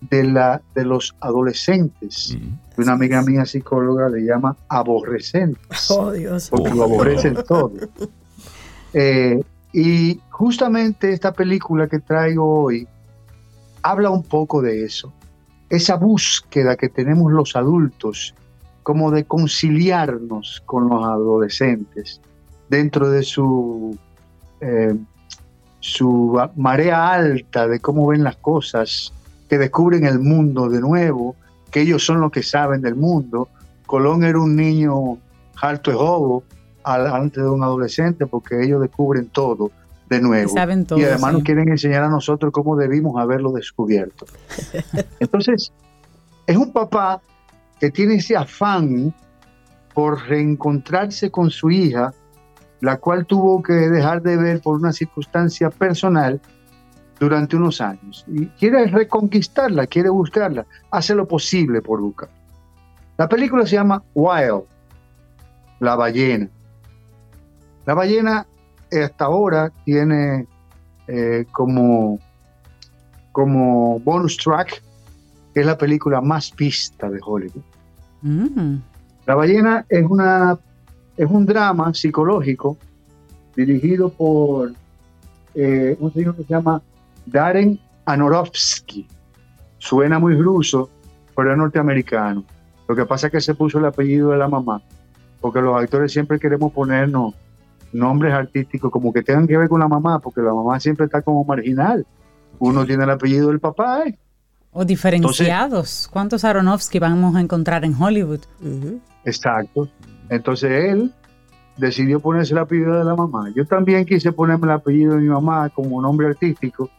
de, la, de los adolescentes. Mm. Una amiga mía psicóloga le llama aborrecentes, Oh, Dios. porque lo aborrecen todo. Eh, y justamente esta película que traigo hoy habla un poco de eso. Esa búsqueda que tenemos los adultos, como de conciliarnos con los adolescentes dentro de su, eh, su marea alta de cómo ven las cosas, que descubren el mundo de nuevo, que ellos son los que saben del mundo. Colón era un niño harto de jobo antes de un adolescente porque ellos descubren todo de nuevo. saben todo, y además sí. nos quieren enseñar a nosotros cómo debimos haberlo descubierto. *laughs* Entonces, es un papá que tiene ese afán por reencontrarse con su hija, la cual tuvo que dejar de ver por una circunstancia personal durante unos años. Y quiere reconquistarla, quiere buscarla, hace lo posible por buscar. La película se llama Wild, la ballena. La ballena hasta ahora tiene eh, como, como bonus track, que es la película más vista de Hollywood. Mm. La ballena es, una, es un drama psicológico dirigido por eh, un señor que se llama Darren Aronofsky. Suena muy ruso, pero es norteamericano. Lo que pasa es que se puso el apellido de la mamá, porque los actores siempre queremos ponernos nombres artísticos como que tengan que ver con la mamá, porque la mamá siempre está como marginal. Uno tiene el apellido del papá, ¿eh? O diferenciados. ¿Cuántos Aronofsky vamos a encontrar en Hollywood? Exacto. Entonces él decidió ponerse el apellido de la mamá. Yo también quise ponerme el apellido de mi mamá como nombre artístico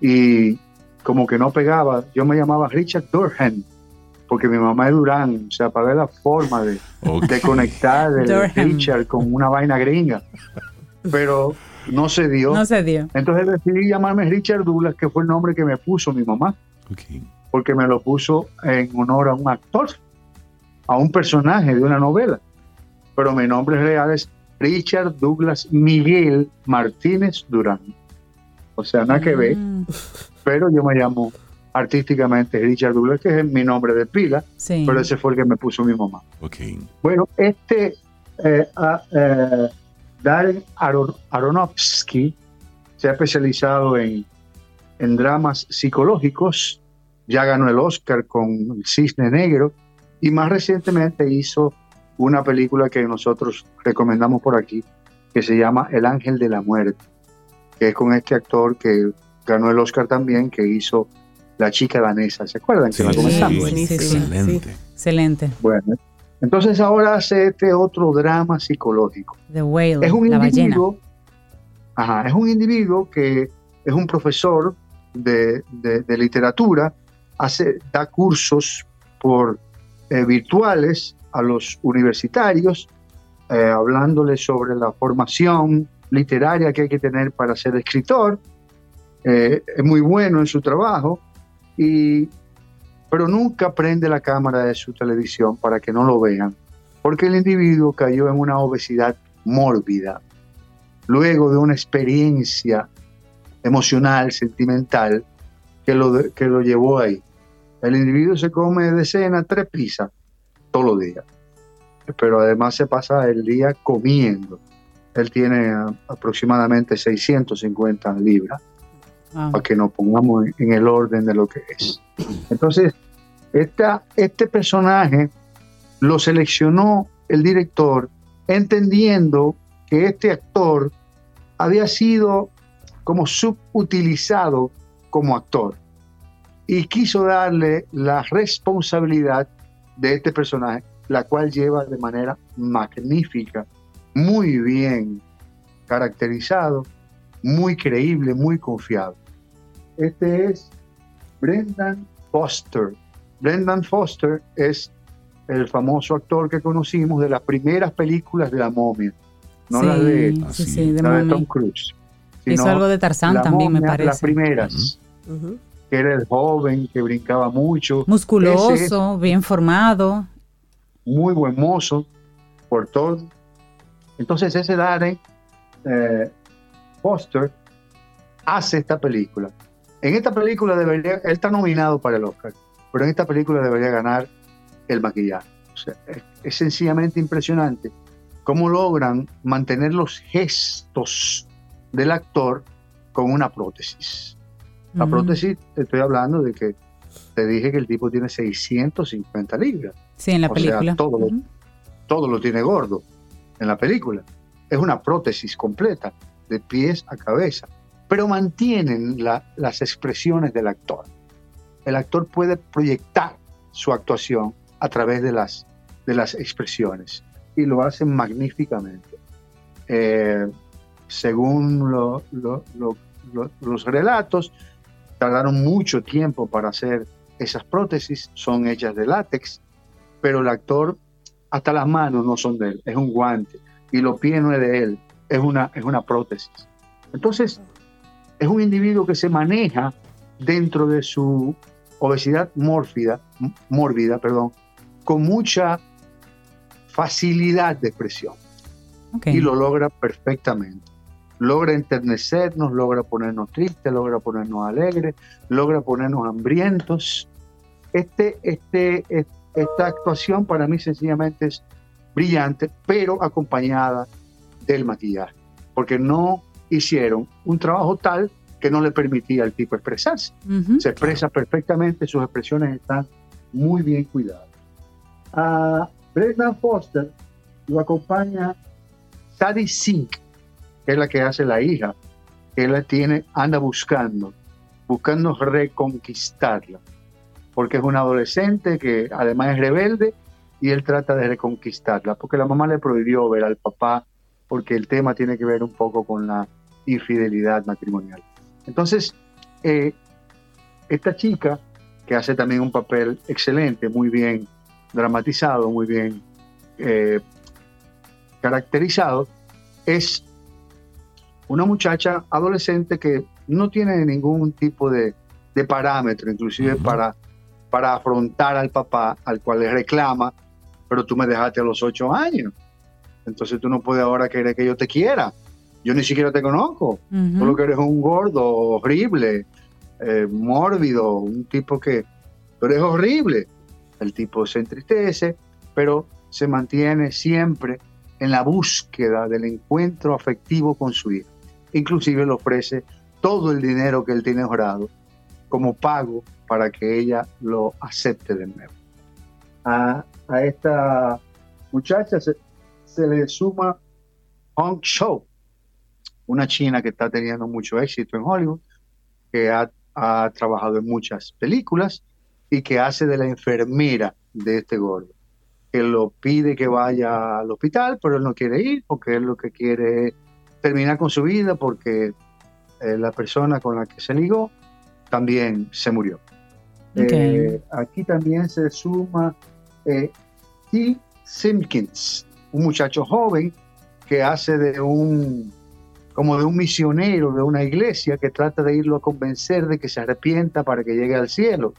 y como que no pegaba. Yo me llamaba Richard Durham porque mi mamá es Durán, o sea, para ver la forma de, de conectar el Durham. Richard con una vaina gringa. Pero no se dio. No se dio. Entonces decidí llamarme Richard Douglas, que fue el nombre que me puso mi mamá, porque me lo puso en honor a un actor, a un personaje de una novela. Pero mi nombre real es Richard Douglas Miguel Martínez Durán. O sea, nada que ver, Mm, pero yo me llamo artísticamente Richard Douglas, que es mi nombre de pila, sí. pero ese fue el que me puso mi mamá. Ok. Bueno, este eh, a- eh, Darren Aron- Aronofsky se ha especializado en, en dramas psicológicos, ya ganó el Oscar con El Cisne Negro y más recientemente hizo una película que nosotros recomendamos por aquí, que se llama El Ángel de la Muerte, que es con este actor que ganó el Oscar también, que hizo La chica danesa, ¿se acuerdan? Que la Sí, comentamos? sí, buenísimo, sí. Excelente. Excelente. Bueno, entonces ahora hace este otro drama psicológico. The Whale, Es un la ballena. individuo, ajá, es un individuo que es un profesor de, de- de literatura, hace, da cursos por eh, virtuales a los universitarios, eh, hablándoles sobre la formación literaria que hay que tener para ser escritor. Eh, es muy bueno en su trabajo, y, pero nunca prende la cámara de su televisión para que no lo vean, porque el individuo cayó en una obesidad mórbida, luego de una experiencia emocional, sentimental, que lo, que lo llevó ahí. El individuo se come de cena tres pizzas todos los días, pero además se pasa el día comiendo. Él tiene ah, aproximadamente 650 libras Wow. para que nos pongamos en, en el orden de lo que es. Entonces, esta, este personaje lo seleccionó el director entendiendo que este actor había sido como subutilizado como actor y quiso darle la responsabilidad de este personaje, la cual lleva de manera magnífica, muy bien caracterizado, muy creíble, muy confiable. Este es Brendan Foster. Brendan Foster es el famoso actor que conocimos de las primeras películas de la momia, no sí, las de, sí, sí, de la de. Tom Cruise. Hizo algo de Tarzán la también, me momia, parece. Las primeras, Ujú. que era el joven que brincaba mucho, Musculoso, Ese- bien formado. muy buen mozo, por todo. Entonces ese Darren eh, Foster hace esta película. En esta película debería, él está nominado para el Oscar, pero en esta película debería ganar el maquillaje. O sea, es, es sencillamente impresionante cómo logran mantener los gestos del actor con una prótesis. La prótesis, te estoy hablando de que te dije que el tipo tiene 650 libras Sí, en la o sea, película. todo lo- todo lo tiene gordo en la película. Es una prótesis completa, de pies a cabeza, pero mantienen la- las expresiones del actor. El actor puede proyectar su actuación a través de las, de las expresiones y lo hacen magníficamente. Eh, según lo- lo- lo- lo- los relatos, tardaron mucho tiempo para hacer esas prótesis, son hechas de látex, pero el actor hasta las manos no son de él, es un guante y los pies no es de él, es una, es una prótesis. Entonces, es un individuo que se maneja dentro de su obesidad mórbida, mórbida, perdón, con mucha facilidad de expresión y lo logra perfectamente. Logra enternecernos, logra ponernos tristes, logra ponernos alegres, logra ponernos hambrientos. Este, este, es- esta actuación para mí sencillamente es brillante, pero acompañada del maquillaje, porque no hicieron un trabajo tal que no le permitía al tipo expresarse. Se expresa perfectamente, sus expresiones están muy bien cuidadas. A Brendan Foster lo acompaña Sadie Sink, que es la que hace la hija, que la tiene, anda buscando, buscando reconquistarla, porque es una adolescente que además es rebelde y él trata de reconquistarla, porque la mamá le prohibió ver al papá, porque el tema tiene que ver un poco con la infidelidad matrimonial. Entonces, eh, esta chica que hace también un papel excelente, muy bien dramatizado, muy bien eh, caracterizado, es una muchacha adolescente que no tiene ningún tipo de, de parámetro, inclusive para, para afrontar al papá, al cual le reclama, pero tú me dejaste a los ocho años. Entonces tú no puedes ahora querer que yo te quiera. Yo ni siquiera te conozco. Tú lo que eres un gordo, horrible, eh, mórbido, un tipo que... Pero es horrible. El tipo se entristece, pero se mantiene siempre en la búsqueda del encuentro afectivo con su hijo. Inclusive le ofrece todo el dinero que él tiene ahorrado como pago para que ella lo acepte de nuevo. A, a esta muchacha se, se le suma Hong Shou, una china que está teniendo mucho éxito en Hollywood, que ha, ha trabajado en muchas películas y que hace de la enfermera de este gordo que lo pide que vaya al hospital, pero él no quiere ir porque él lo que quiere terminar con su vida porque eh, la persona con la que se ligó también se murió. Eh, aquí también se suma eh, T. Simpkins, un muchacho joven que hace de un como de un misionero de una iglesia que trata de irlo a convencer de que se arrepienta para que llegue al cielo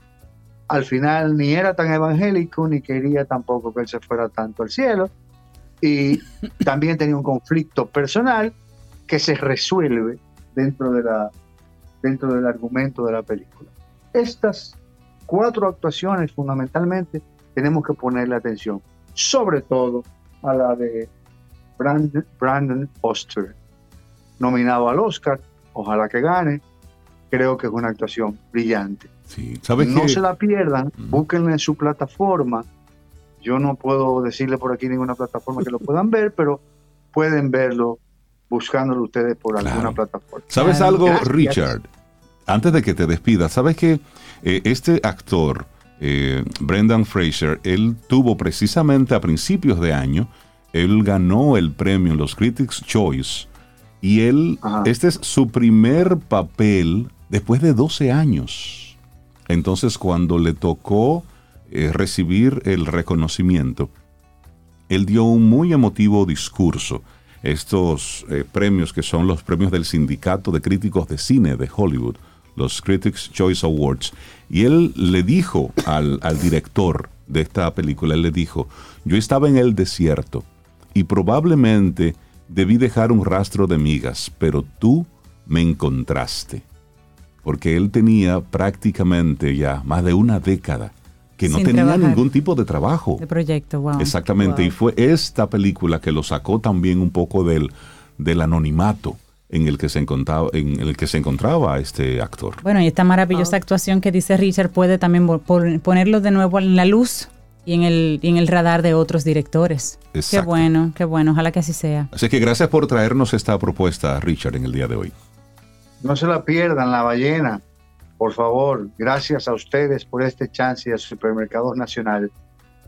al final ni era tan evangélico ni quería tampoco que él se fuera tanto al cielo y *laughs* también tenía un conflicto personal que se resuelve dentro de la dentro del argumento de la película. Estas cuatro actuaciones fundamentalmente tenemos que ponerle atención, sobre todo a la de Brandon, Brandon Foster, nominado al Oscar, ojalá que gane, creo que es una actuación brillante. Sí, ¿sabes no qué? se la pierdan, búsquenla en su plataforma. Yo no puedo decirle por aquí ninguna plataforma que lo puedan ver, *laughs* pero pueden verlo buscándolo ustedes por Claro. alguna plataforma. ¿Sabes algo, Gracias. Richard? Antes de que te despidas, ¿sabes que eh, este actor, eh, Brendan Fraser, él tuvo precisamente a principios de año, él ganó el premio en los Critics' Choice y él, Ajá. este es su primer papel después de 12 años. Entonces, cuando le tocó eh, recibir el reconocimiento, él dio un muy emotivo discurso. Estos eh, premios que son los premios del Sindicato de Críticos de Cine de Hollywood, los Critics Choice Awards. Y él le dijo al, al director de esta película, él le dijo, yo estaba en el desierto y probablemente debí dejar un rastro de migas, pero tú me encontraste. Porque él tenía prácticamente ya más de una década que no Sin tenía trabajar. ningún tipo de trabajo. De proyecto, wow. Exactamente, Wow. y fue esta película que lo sacó también un poco del, del anonimato en el que se encontraba, en el que se encontraba este actor. Bueno, y esta maravillosa Ah. actuación que dice Richard puede también ponerlo de nuevo en la luz y en el, y en el radar de otros directores. Qué Exacto. bueno, qué bueno, ojalá que así sea. Así que gracias por traernos esta propuesta, Richard, en el día de hoy. No se la pierdan, La Ballena. Por favor, gracias a ustedes por este chance y a Supermercados Nacional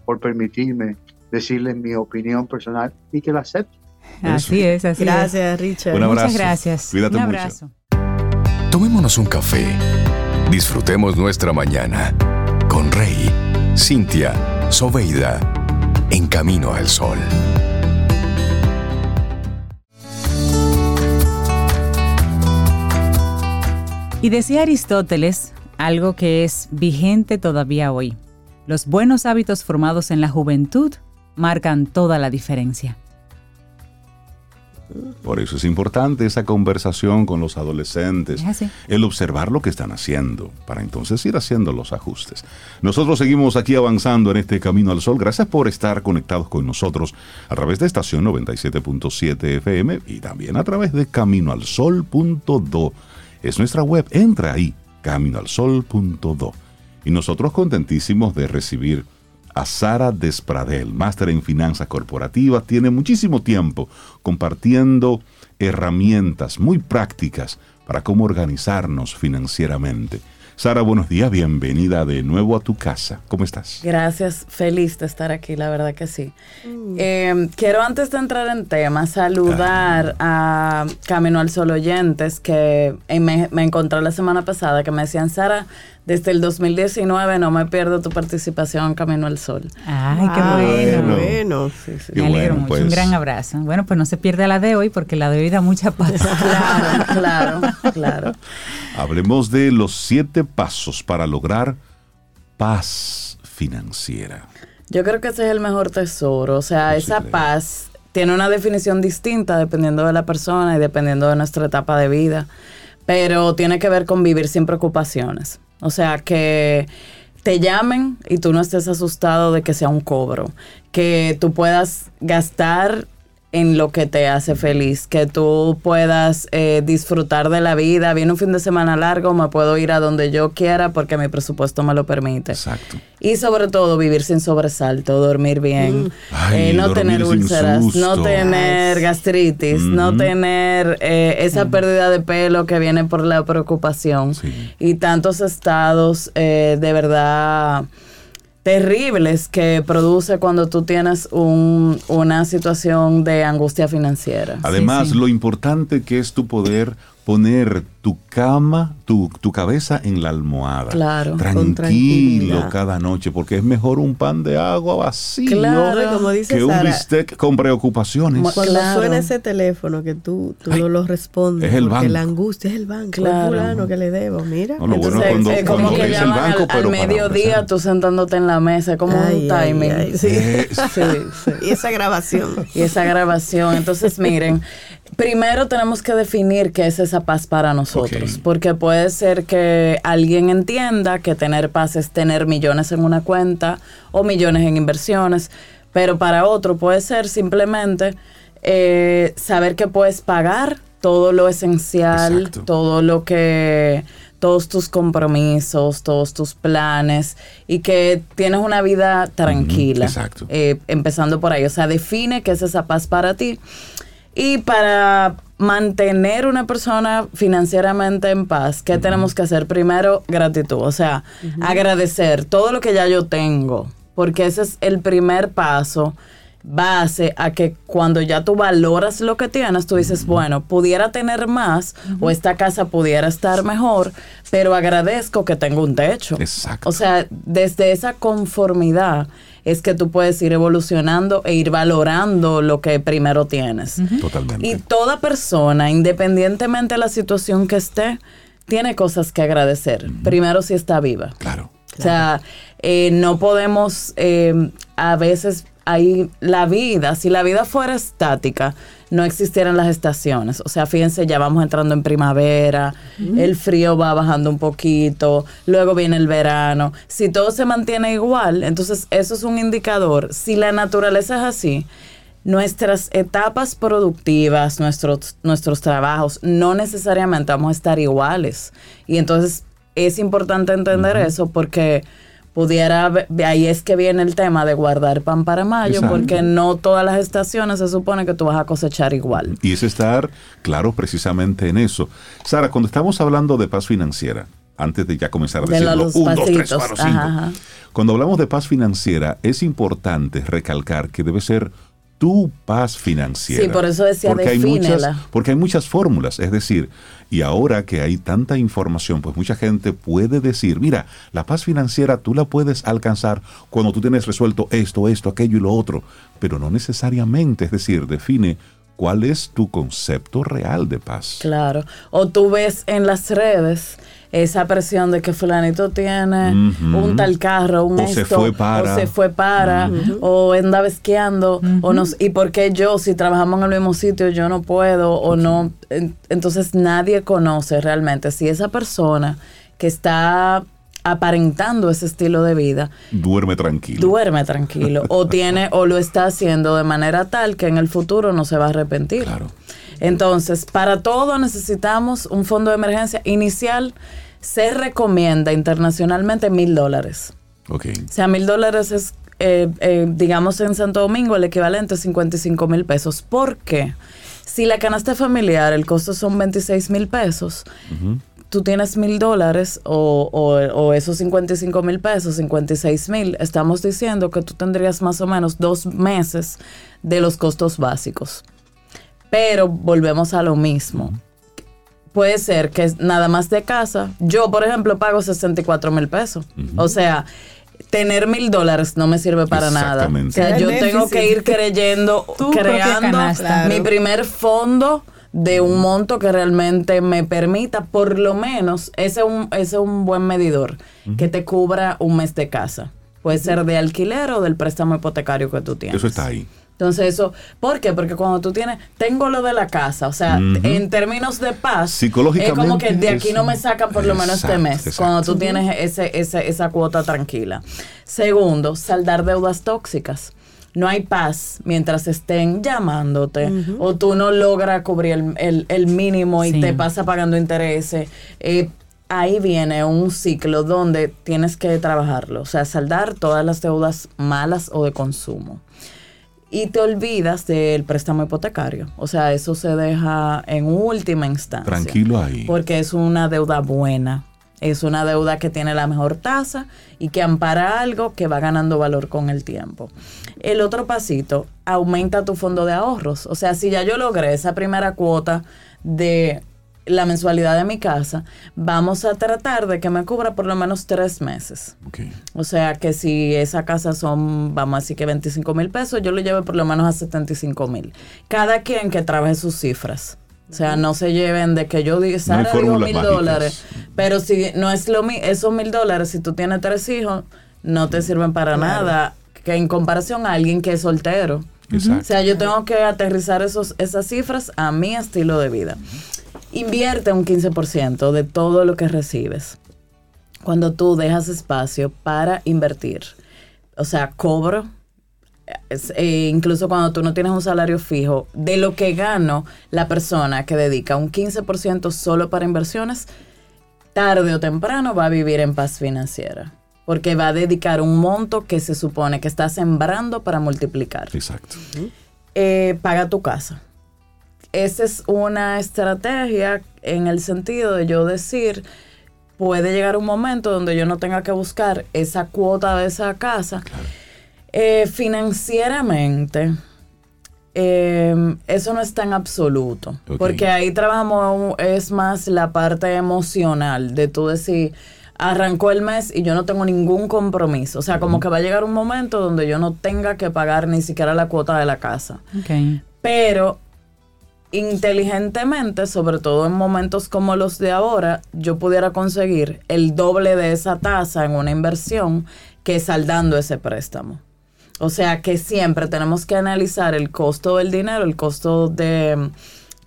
por permitirme decirles mi opinión personal y que la acepten. Así es, así es. Gracias, Richard. Un abrazo. Muchas gracias. Cuídate Un mucho. abrazo. Tomémonos un café. Disfrutemos nuestra mañana con Rey, Cintia, Soveida, en camino al sol. Y decía Aristóteles algo que es vigente todavía hoy. Los buenos hábitos formados en la juventud marcan toda la diferencia. Por eso es importante esa conversación con los adolescentes, el observar lo que están haciendo, para entonces ir haciendo los ajustes. Nosotros seguimos aquí avanzando en este Camino al Sol. Gracias por estar conectados con nosotros a través de estación 97.7 FM y también a través de caminoalsol.do. Es nuestra web, entra ahí, caminoalsol.do. Y nosotros contentísimos de recibir a Sara Despradel, máster en finanzas corporativas, tiene muchísimo tiempo compartiendo herramientas muy prácticas para cómo organizarnos financieramente. Sara, buenos días, bienvenida de nuevo a tu casa. ¿Cómo estás? Gracias, feliz de estar aquí, la verdad que sí. Eh, quiero antes de entrar en tema saludar a Camino al Sol oyentes que eh, me, me encontré la semana pasada que me decían, Sara, desde el 2019 no me pierdo tu participación en Camino al Sol. Ay, qué Ah, bueno. bueno. Sí, sí. Qué Me alegro bueno, mucho. Un pues. gran abrazo. Bueno, pues no se pierda la de hoy porque la de hoy da mucha paz. *laughs* Claro, claro, claro. Hablemos de los siete pasos para lograr paz financiera. Yo creo que ese es el mejor tesoro. O sea, esa paz tiene una definición distinta dependiendo de la persona y dependiendo de nuestra etapa de vida. Pero tiene que ver con vivir sin preocupaciones. O sea, que te llamen y tú no estés asustado de que sea un cobro. Que tú puedas gastar en lo que te hace feliz, que tú puedas eh, disfrutar de la vida. Viene un fin de semana largo, me puedo ir a donde yo quiera porque mi presupuesto me lo permite. Exacto. Y sobre todo vivir sin sobresalto, dormir bien, Ay, eh, no dormir tener úlceras, no tener gastritis, no tener eh, esa pérdida de pelo que viene por la preocupación Sí. y tantos estados eh, de verdad terribles que produce cuando tú tienes un- una situación de angustia financiera. Además, sí. lo importante que es tu poder poner tu cama, tu, tu cabeza en la almohada. Claro. Tranquilo cada noche, porque es mejor un pan de agua vacío Claro. Como dice que un bistec con preocupaciones. cuando Claro. suena ese teléfono que tú, tú Ay, no lo respondes, es el porque banco. la angustia es el banco, Claro. es fulano que le debo, mira. No, lo bueno Entonces, cuando- es como cuando que es el banco, al, pero al para mediodía, tú sentándote en la mesa, es como Ay, un timing. ay. Sí, Eh, *laughs* sí, sí. Y esa grabación. Y esa grabación. Entonces, miren, primero tenemos que definir qué es esa paz para nosotros, porque puede ser que alguien entienda que tener paz es tener millones en una cuenta o millones en inversiones, pero para otro puede ser simplemente eh, saber que puedes pagar todo lo esencial, Exacto. todo lo que todos tus compromisos, todos tus planes y que tienes una vida tranquila. exacto. Eh, empezando por ahí, o sea, define qué es esa paz para ti. Y para mantener una persona financieramente en paz, ¿qué tenemos que hacer? Primero, gratitud, o sea, agradecer todo lo que ya yo tengo, porque ese es el primer paso base a que cuando ya tú valoras lo que tienes, tú dices, bueno, pudiera tener más o esta casa pudiera estar mejor, pero agradezco que tengo un techo. Exacto. O sea, desde esa conformidad es que tú puedes ir evolucionando e ir valorando lo que primero tienes. Totalmente. Y toda persona, independientemente de la situación que esté, tiene cosas que agradecer. Primero si está viva. Claro. O sea, eh, no podemos, eh, a veces hay la vida, si la vida fuera estática, no existieran las estaciones. O sea, fíjense, ya vamos entrando en primavera, el frío va bajando un poquito, luego viene el verano. Si todo se mantiene igual, entonces eso es un indicador. Si la naturaleza es así, nuestras etapas productivas, nuestros, nuestros trabajos, no necesariamente vamos a estar iguales. Y entonces es importante entender eso porque pudiera, ahí es que viene el tema de guardar pan para mayo, Exacto. porque no todas las estaciones se supone que tú vas a cosechar igual. Y es estar claro precisamente en eso. Sara, cuando estamos hablando de paz financiera, antes de ya comenzar a De decirlo, los un, dos, tres, cuatro, cinco. ajá, ajá. Cuando hablamos de paz financiera, es importante recalcar que debe ser tu paz financiera. Sí, por eso decía, porque hay muchas, porque hay muchas fórmulas, es decir, y ahora que hay tanta información, pues mucha gente puede decir, mira, la paz financiera tú la puedes alcanzar cuando tú tienes resuelto esto, esto, aquello y lo otro, pero no necesariamente, es decir, define cuál es tu concepto real de paz. Claro. O tú ves en las redes esa presión de que fulanito tiene un tal carro, un O se esto, fue para. o se fue para, o anda esquiando, o no, y por qué yo, si trabajamos en el mismo sitio, yo no puedo, o no. En- Entonces nadie conoce realmente si esa persona que está aparentando ese estilo de vida Duerme tranquilo. duerme tranquilo o *laughs* tiene o lo está haciendo de manera tal que en el futuro no se va a arrepentir. Claro. Entonces, para todo necesitamos un fondo de emergencia inicial. Se recomienda internacionalmente mil dólares. Ok. O sea, mil dólares es, eh, eh, digamos, en Santo Domingo el equivalente a 55 mil pesos. ¿Por qué? Si la canasta familiar, el costo son 26 mil pesos, tú tienes mil dólares o, o- o esos 55 mil pesos, 56 mil, estamos diciendo que tú tendrías más o menos dos meses de los costos básicos. Pero volvemos a lo mismo. puede ser que nada más de casa, yo por ejemplo pago 64 mil pesos. O sea, tener mil dólares no me sirve para nada. O sea, yo tengo que ir creyendo, *laughs* creando canasta. mi primer fondo de un monto que realmente me permita, por lo menos, ese es un, ese es un buen medidor, que te cubra un mes de casa. Puede ser de alquiler o del préstamo hipotecario que tú tienes. Eso está ahí. Entonces eso, ¿por qué? Porque cuando tú tienes, tengo lo de la casa, o sea, en términos de paz, Psicológicamente es como que de aquí no me sacan por lo menos este mes, exacto. cuando tú tienes ese, ese, esa cuota tranquila. Segundo, saldar deudas tóxicas. No hay paz mientras estén llamándote o tú no logras cubrir el, el- el mínimo y Sí. te pasa pagando intereses. Eh, ahí viene un ciclo donde tienes que trabajarlo, o sea, saldar todas las deudas malas o de consumo y te olvidas del préstamo hipotecario. O sea, eso se deja en última instancia. Tranquilo ahí. Porque es una deuda buena. Es una deuda que tiene la mejor tasa y que ampara algo que va ganando valor con el tiempo. El otro pasito, aumenta tu fondo de ahorros. O sea, si ya yo logré esa primera cuota de la mensualidad de mi casa, vamos a tratar de que me cubra por lo menos tres meses. O sea que si esa casa son, vamos a decir que 25 mil pesos, yo lo lleve por lo menos a 75 mil. Cada quien que trabaje sus cifras. O sea, no se lleven de que yo diga, Sara dijo fórmulas mil mágicas. dólares. Pero si no es lo mismo, esos mil dólares, si tú tienes tres hijos, no te sirven para nada. Que en comparación a alguien que es soltero. Exacto. O sea, yo tengo que aterrizar esos, esas cifras a mi estilo de vida. Invierte un 15% de todo lo que recibes cuando tú dejas espacio para invertir. O sea, cobro, eh, incluso cuando tú no tienes un salario fijo, de lo que gano la persona que dedica un 15% solo para inversiones, tarde o temprano va a vivir en paz financiera. Porque va a dedicar un monto que se supone que está sembrando para multiplicar Exacto. eh, paga tu casa. Esa es una estrategia en el sentido de yo decir, puede llegar un momento donde yo no tenga que buscar esa cuota de esa casa. Eh, financieramente, eh, eso no es tan absoluto, porque ahí trabajamos, es más la parte emocional de tú decir, arrancó el mes y yo no tengo ningún compromiso. O sea, como que va a llegar un momento donde yo no tenga que pagar ni siquiera la cuota de la casa. Pero inteligentemente, sobre todo en momentos como los de ahora, yo pudiera conseguir el doble de esa tasa en una inversión que saldando ese préstamo. O sea que siempre tenemos que analizar el costo del dinero, el costo de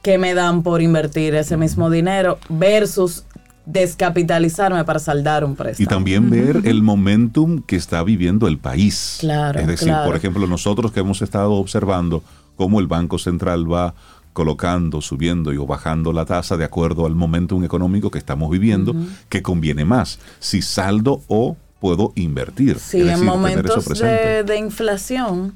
que me dan por invertir ese mismo dinero versus descapitalizarme para saldar un Y préstamo. también ver el momentum que está viviendo el país. Claro, Es decir, claro. por ejemplo, nosotros que hemos estado observando cómo el Banco Central va colocando, subiendo y o bajando la tasa de acuerdo al momentum económico que estamos viviendo, que conviene más, si saldo o puedo invertir. Sí, Es en decir, momentos de, de inflación,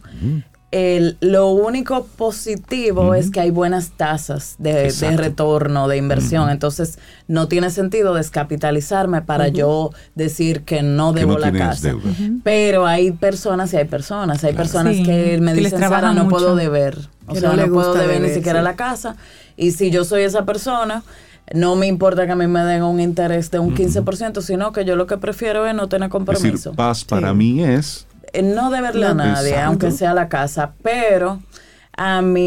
el- lo único positivo es que hay buenas tasas de, retorno, de inversión. Entonces, no tiene sentido descapitalizarme para yo decir que no Que debo no la casa. deuda. Pero hay personas y hay personas. Hay personas Sí, que me que dicen, Sara, no mucho. puedo deber. O Que sea, no puedo deber ni siquiera sí. la casa. Y si yo soy esa persona, no me importa que a mí me den un interés de un 15%, sino que yo lo que prefiero es no tener Es compromiso. decir, paz para mí es Eh, no deberle a nadie, exacto. aunque sea la casa, pero a mí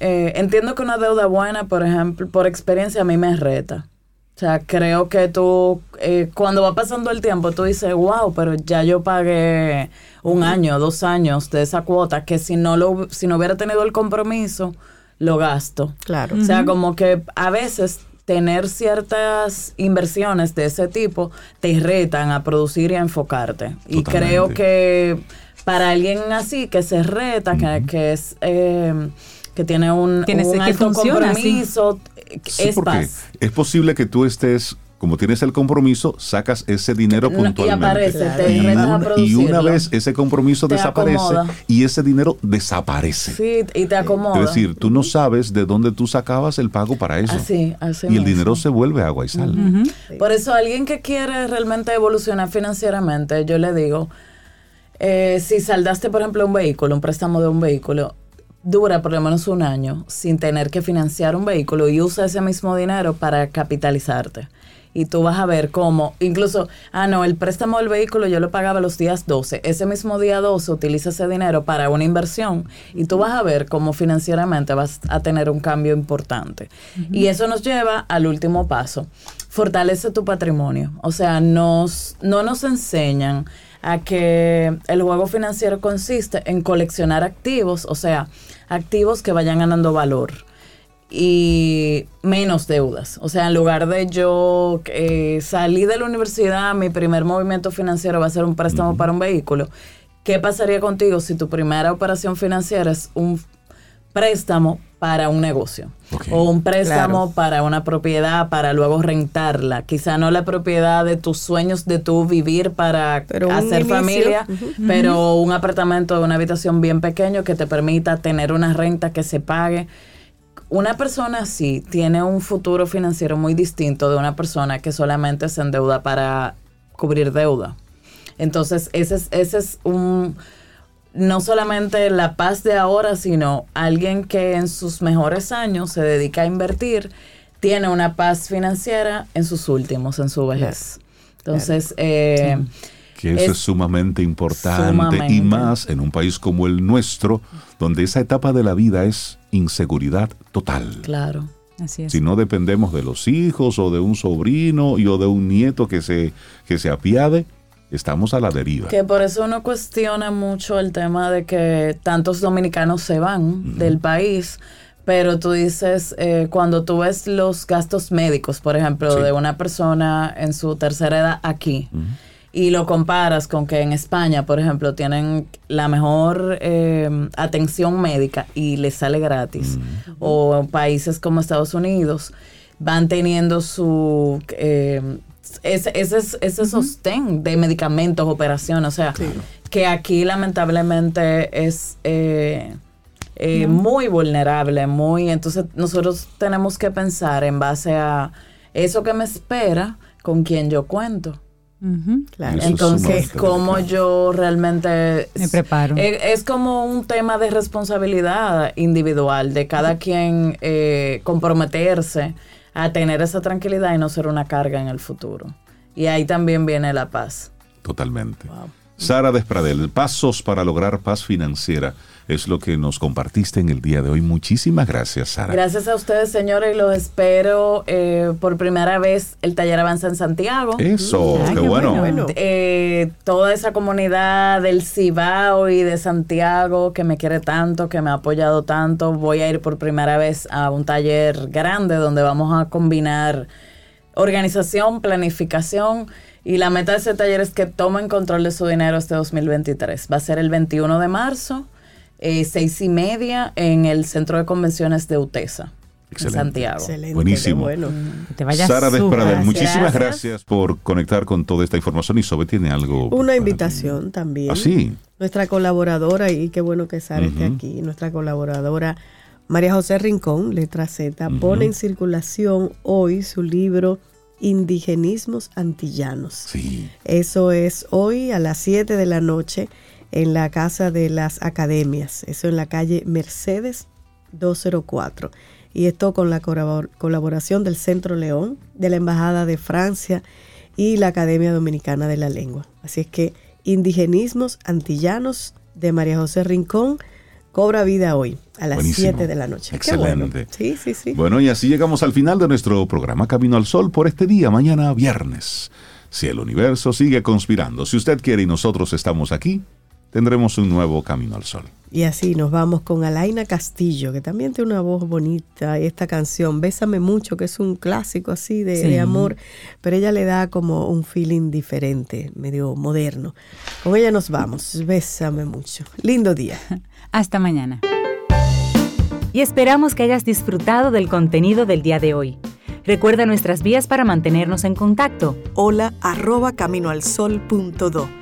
eh, entiendo que una deuda buena, por ejemplo, por experiencia a mí me reta. O sea, creo que tú, eh, cuando va pasando el tiempo, tú dices, wow, pero ya yo pagué un año, dos años de esa cuota, que si no, lo, si no hubiera tenido el compromiso, lo gasto. Claro. O sea, como que a veces tener ciertas inversiones de ese tipo te retan a producir y a enfocarte. Y creo que para alguien así que se reta, que, que es eh, que tiene un, Tiene alto funciona compromiso, Sí, es porque paz. es posible que tú estés, como tienes el compromiso, sacas ese dinero No, y puntualmente. aparece, te Y retas a una, y una vez ese compromiso Te desaparece acomoda. y ese dinero desaparece. Sí, y te acomoda. Es decir, tú no sabes de dónde tú sacabas el pago para eso. así, así y el mismo. dinero se vuelve agua y sal. Por eso alguien que quiere realmente evolucionar financieramente, yo le digo, eh, si saldaste, por ejemplo, un vehículo, un préstamo de un vehículo, dura por lo menos un año sin tener que financiar un vehículo y usa ese mismo dinero para capitalizarte. Y tú vas a ver cómo, incluso, ah, no, el préstamo del vehículo yo lo pagaba los días 12. Ese mismo día 12 utiliza ese dinero para una inversión y tú vas a ver cómo financieramente vas a tener un cambio importante. Y eso nos lleva al último paso. Fortalece tu patrimonio. O sea, nos, no nos enseñan a que el juego financiero consiste en coleccionar activos, o sea, activos que vayan ganando valor y menos deudas. O sea, en lugar de yo eh, salir de la universidad, mi primer movimiento financiero va a ser un préstamo para un vehículo. ¿Qué pasaría contigo si tu primera operación financiera es un préstamo para un negocio? O un préstamo para una propiedad para luego rentarla. Quizá no la propiedad de tus sueños de tu vivir para hacer familia, pero un apartamento de una habitación bien pequeño que te permita tener una renta que se pague una persona así tiene un futuro financiero muy distinto de una persona que solamente se endeuda para cubrir deuda. Entonces, ese es, ese es un no solamente la paz de ahora, sino alguien que en sus mejores años se dedica a invertir, tiene una paz financiera en sus últimos, en su vejez. Entonces, eh, que eso es, sumamente importante y más en un país como el nuestro, donde esa etapa de la vida es inseguridad total. Claro. Así es. Si no dependemos de los hijos o de un sobrino y o de un nieto que se, que se apiade, estamos a la deriva. Que por eso uno cuestiona mucho el tema de que tantos dominicanos se van del país. Pero tú dices, eh, cuando tú ves los gastos médicos, por ejemplo, de una persona en su tercera edad aquí, y lo comparas con que en España, por ejemplo, tienen la mejor eh, atención médica y les sale gratis, mm. o países como Estados Unidos van teniendo su... Eh, ese, ese, ese sostén de medicamentos, operación, o sea, que aquí lamentablemente es eh, muy vulnerable, muy... Entonces nosotros tenemos que pensar en base a eso que me espera, con quien yo cuento. Entonces, como yo realmente me preparo. Es, como un tema de responsabilidad individual, de cada quien eh, comprometerse a tener esa tranquilidad y no ser una carga en el futuro. Y ahí también viene la paz. Totalmente. Sara Despradel, pasos para lograr paz financiera es lo que nos compartiste en el día de hoy. Muchísimas gracias, Sara. Gracias a ustedes, señores, y los espero eh, por primera vez. El taller avanza en Santiago. Eso, qué, bueno. Eh, toda esa comunidad del Cibao y de Santiago que me quiere tanto, que me ha apoyado tanto. Voy a ir por primera vez a un taller grande donde vamos a combinar organización, planificación. Y la meta de ese taller es que tomen control de su dinero este 2023. Va a ser el 21 de marzo eh, seis y media en el Centro de Convenciones de UTESA. En Santiago. Excelente, Buenísimo. Bueno. te Sara Despradel, muchísimas gracias. por conectar con toda esta información. Y Sobe tiene algo. Una invitación también. ¿Ah, sí? Nuestra colaboradora, y qué bueno que Sara esté aquí, nuestra colaboradora María José Rincón, letra Z, pone en circulación hoy su libro Indigenismos Antillanos. Sí. Eso es hoy a las 7 de la noche en la Casa de las Academias, eso en la calle Mercedes 204. Y esto con la colaboración del Centro León, de la Embajada de Francia y la Academia Dominicana de la Lengua. Así es que Indigenismos Antillanos de María José Rincón cobra vida hoy a las 7 de la noche. Excelente. Sí, sí, sí. Bueno, y así llegamos al final de nuestro programa Camino al Sol por este día, mañana viernes. Si el universo sigue conspirando, si usted quiere y nosotros estamos aquí, tendremos un nuevo camino al sol. Y así nos vamos con Alaina Castillo, que también tiene una voz bonita. Y esta canción, Bésame mucho, que es un clásico así de, amor, pero ella le da como un feeling diferente, medio moderno. Con ella nos vamos. Bésame mucho. Lindo día. *laughs* Hasta mañana. Y esperamos que hayas disfrutado del contenido del día de hoy. Recuerda nuestras vías para mantenernos en contacto. Hola arroba caminoalsol.do.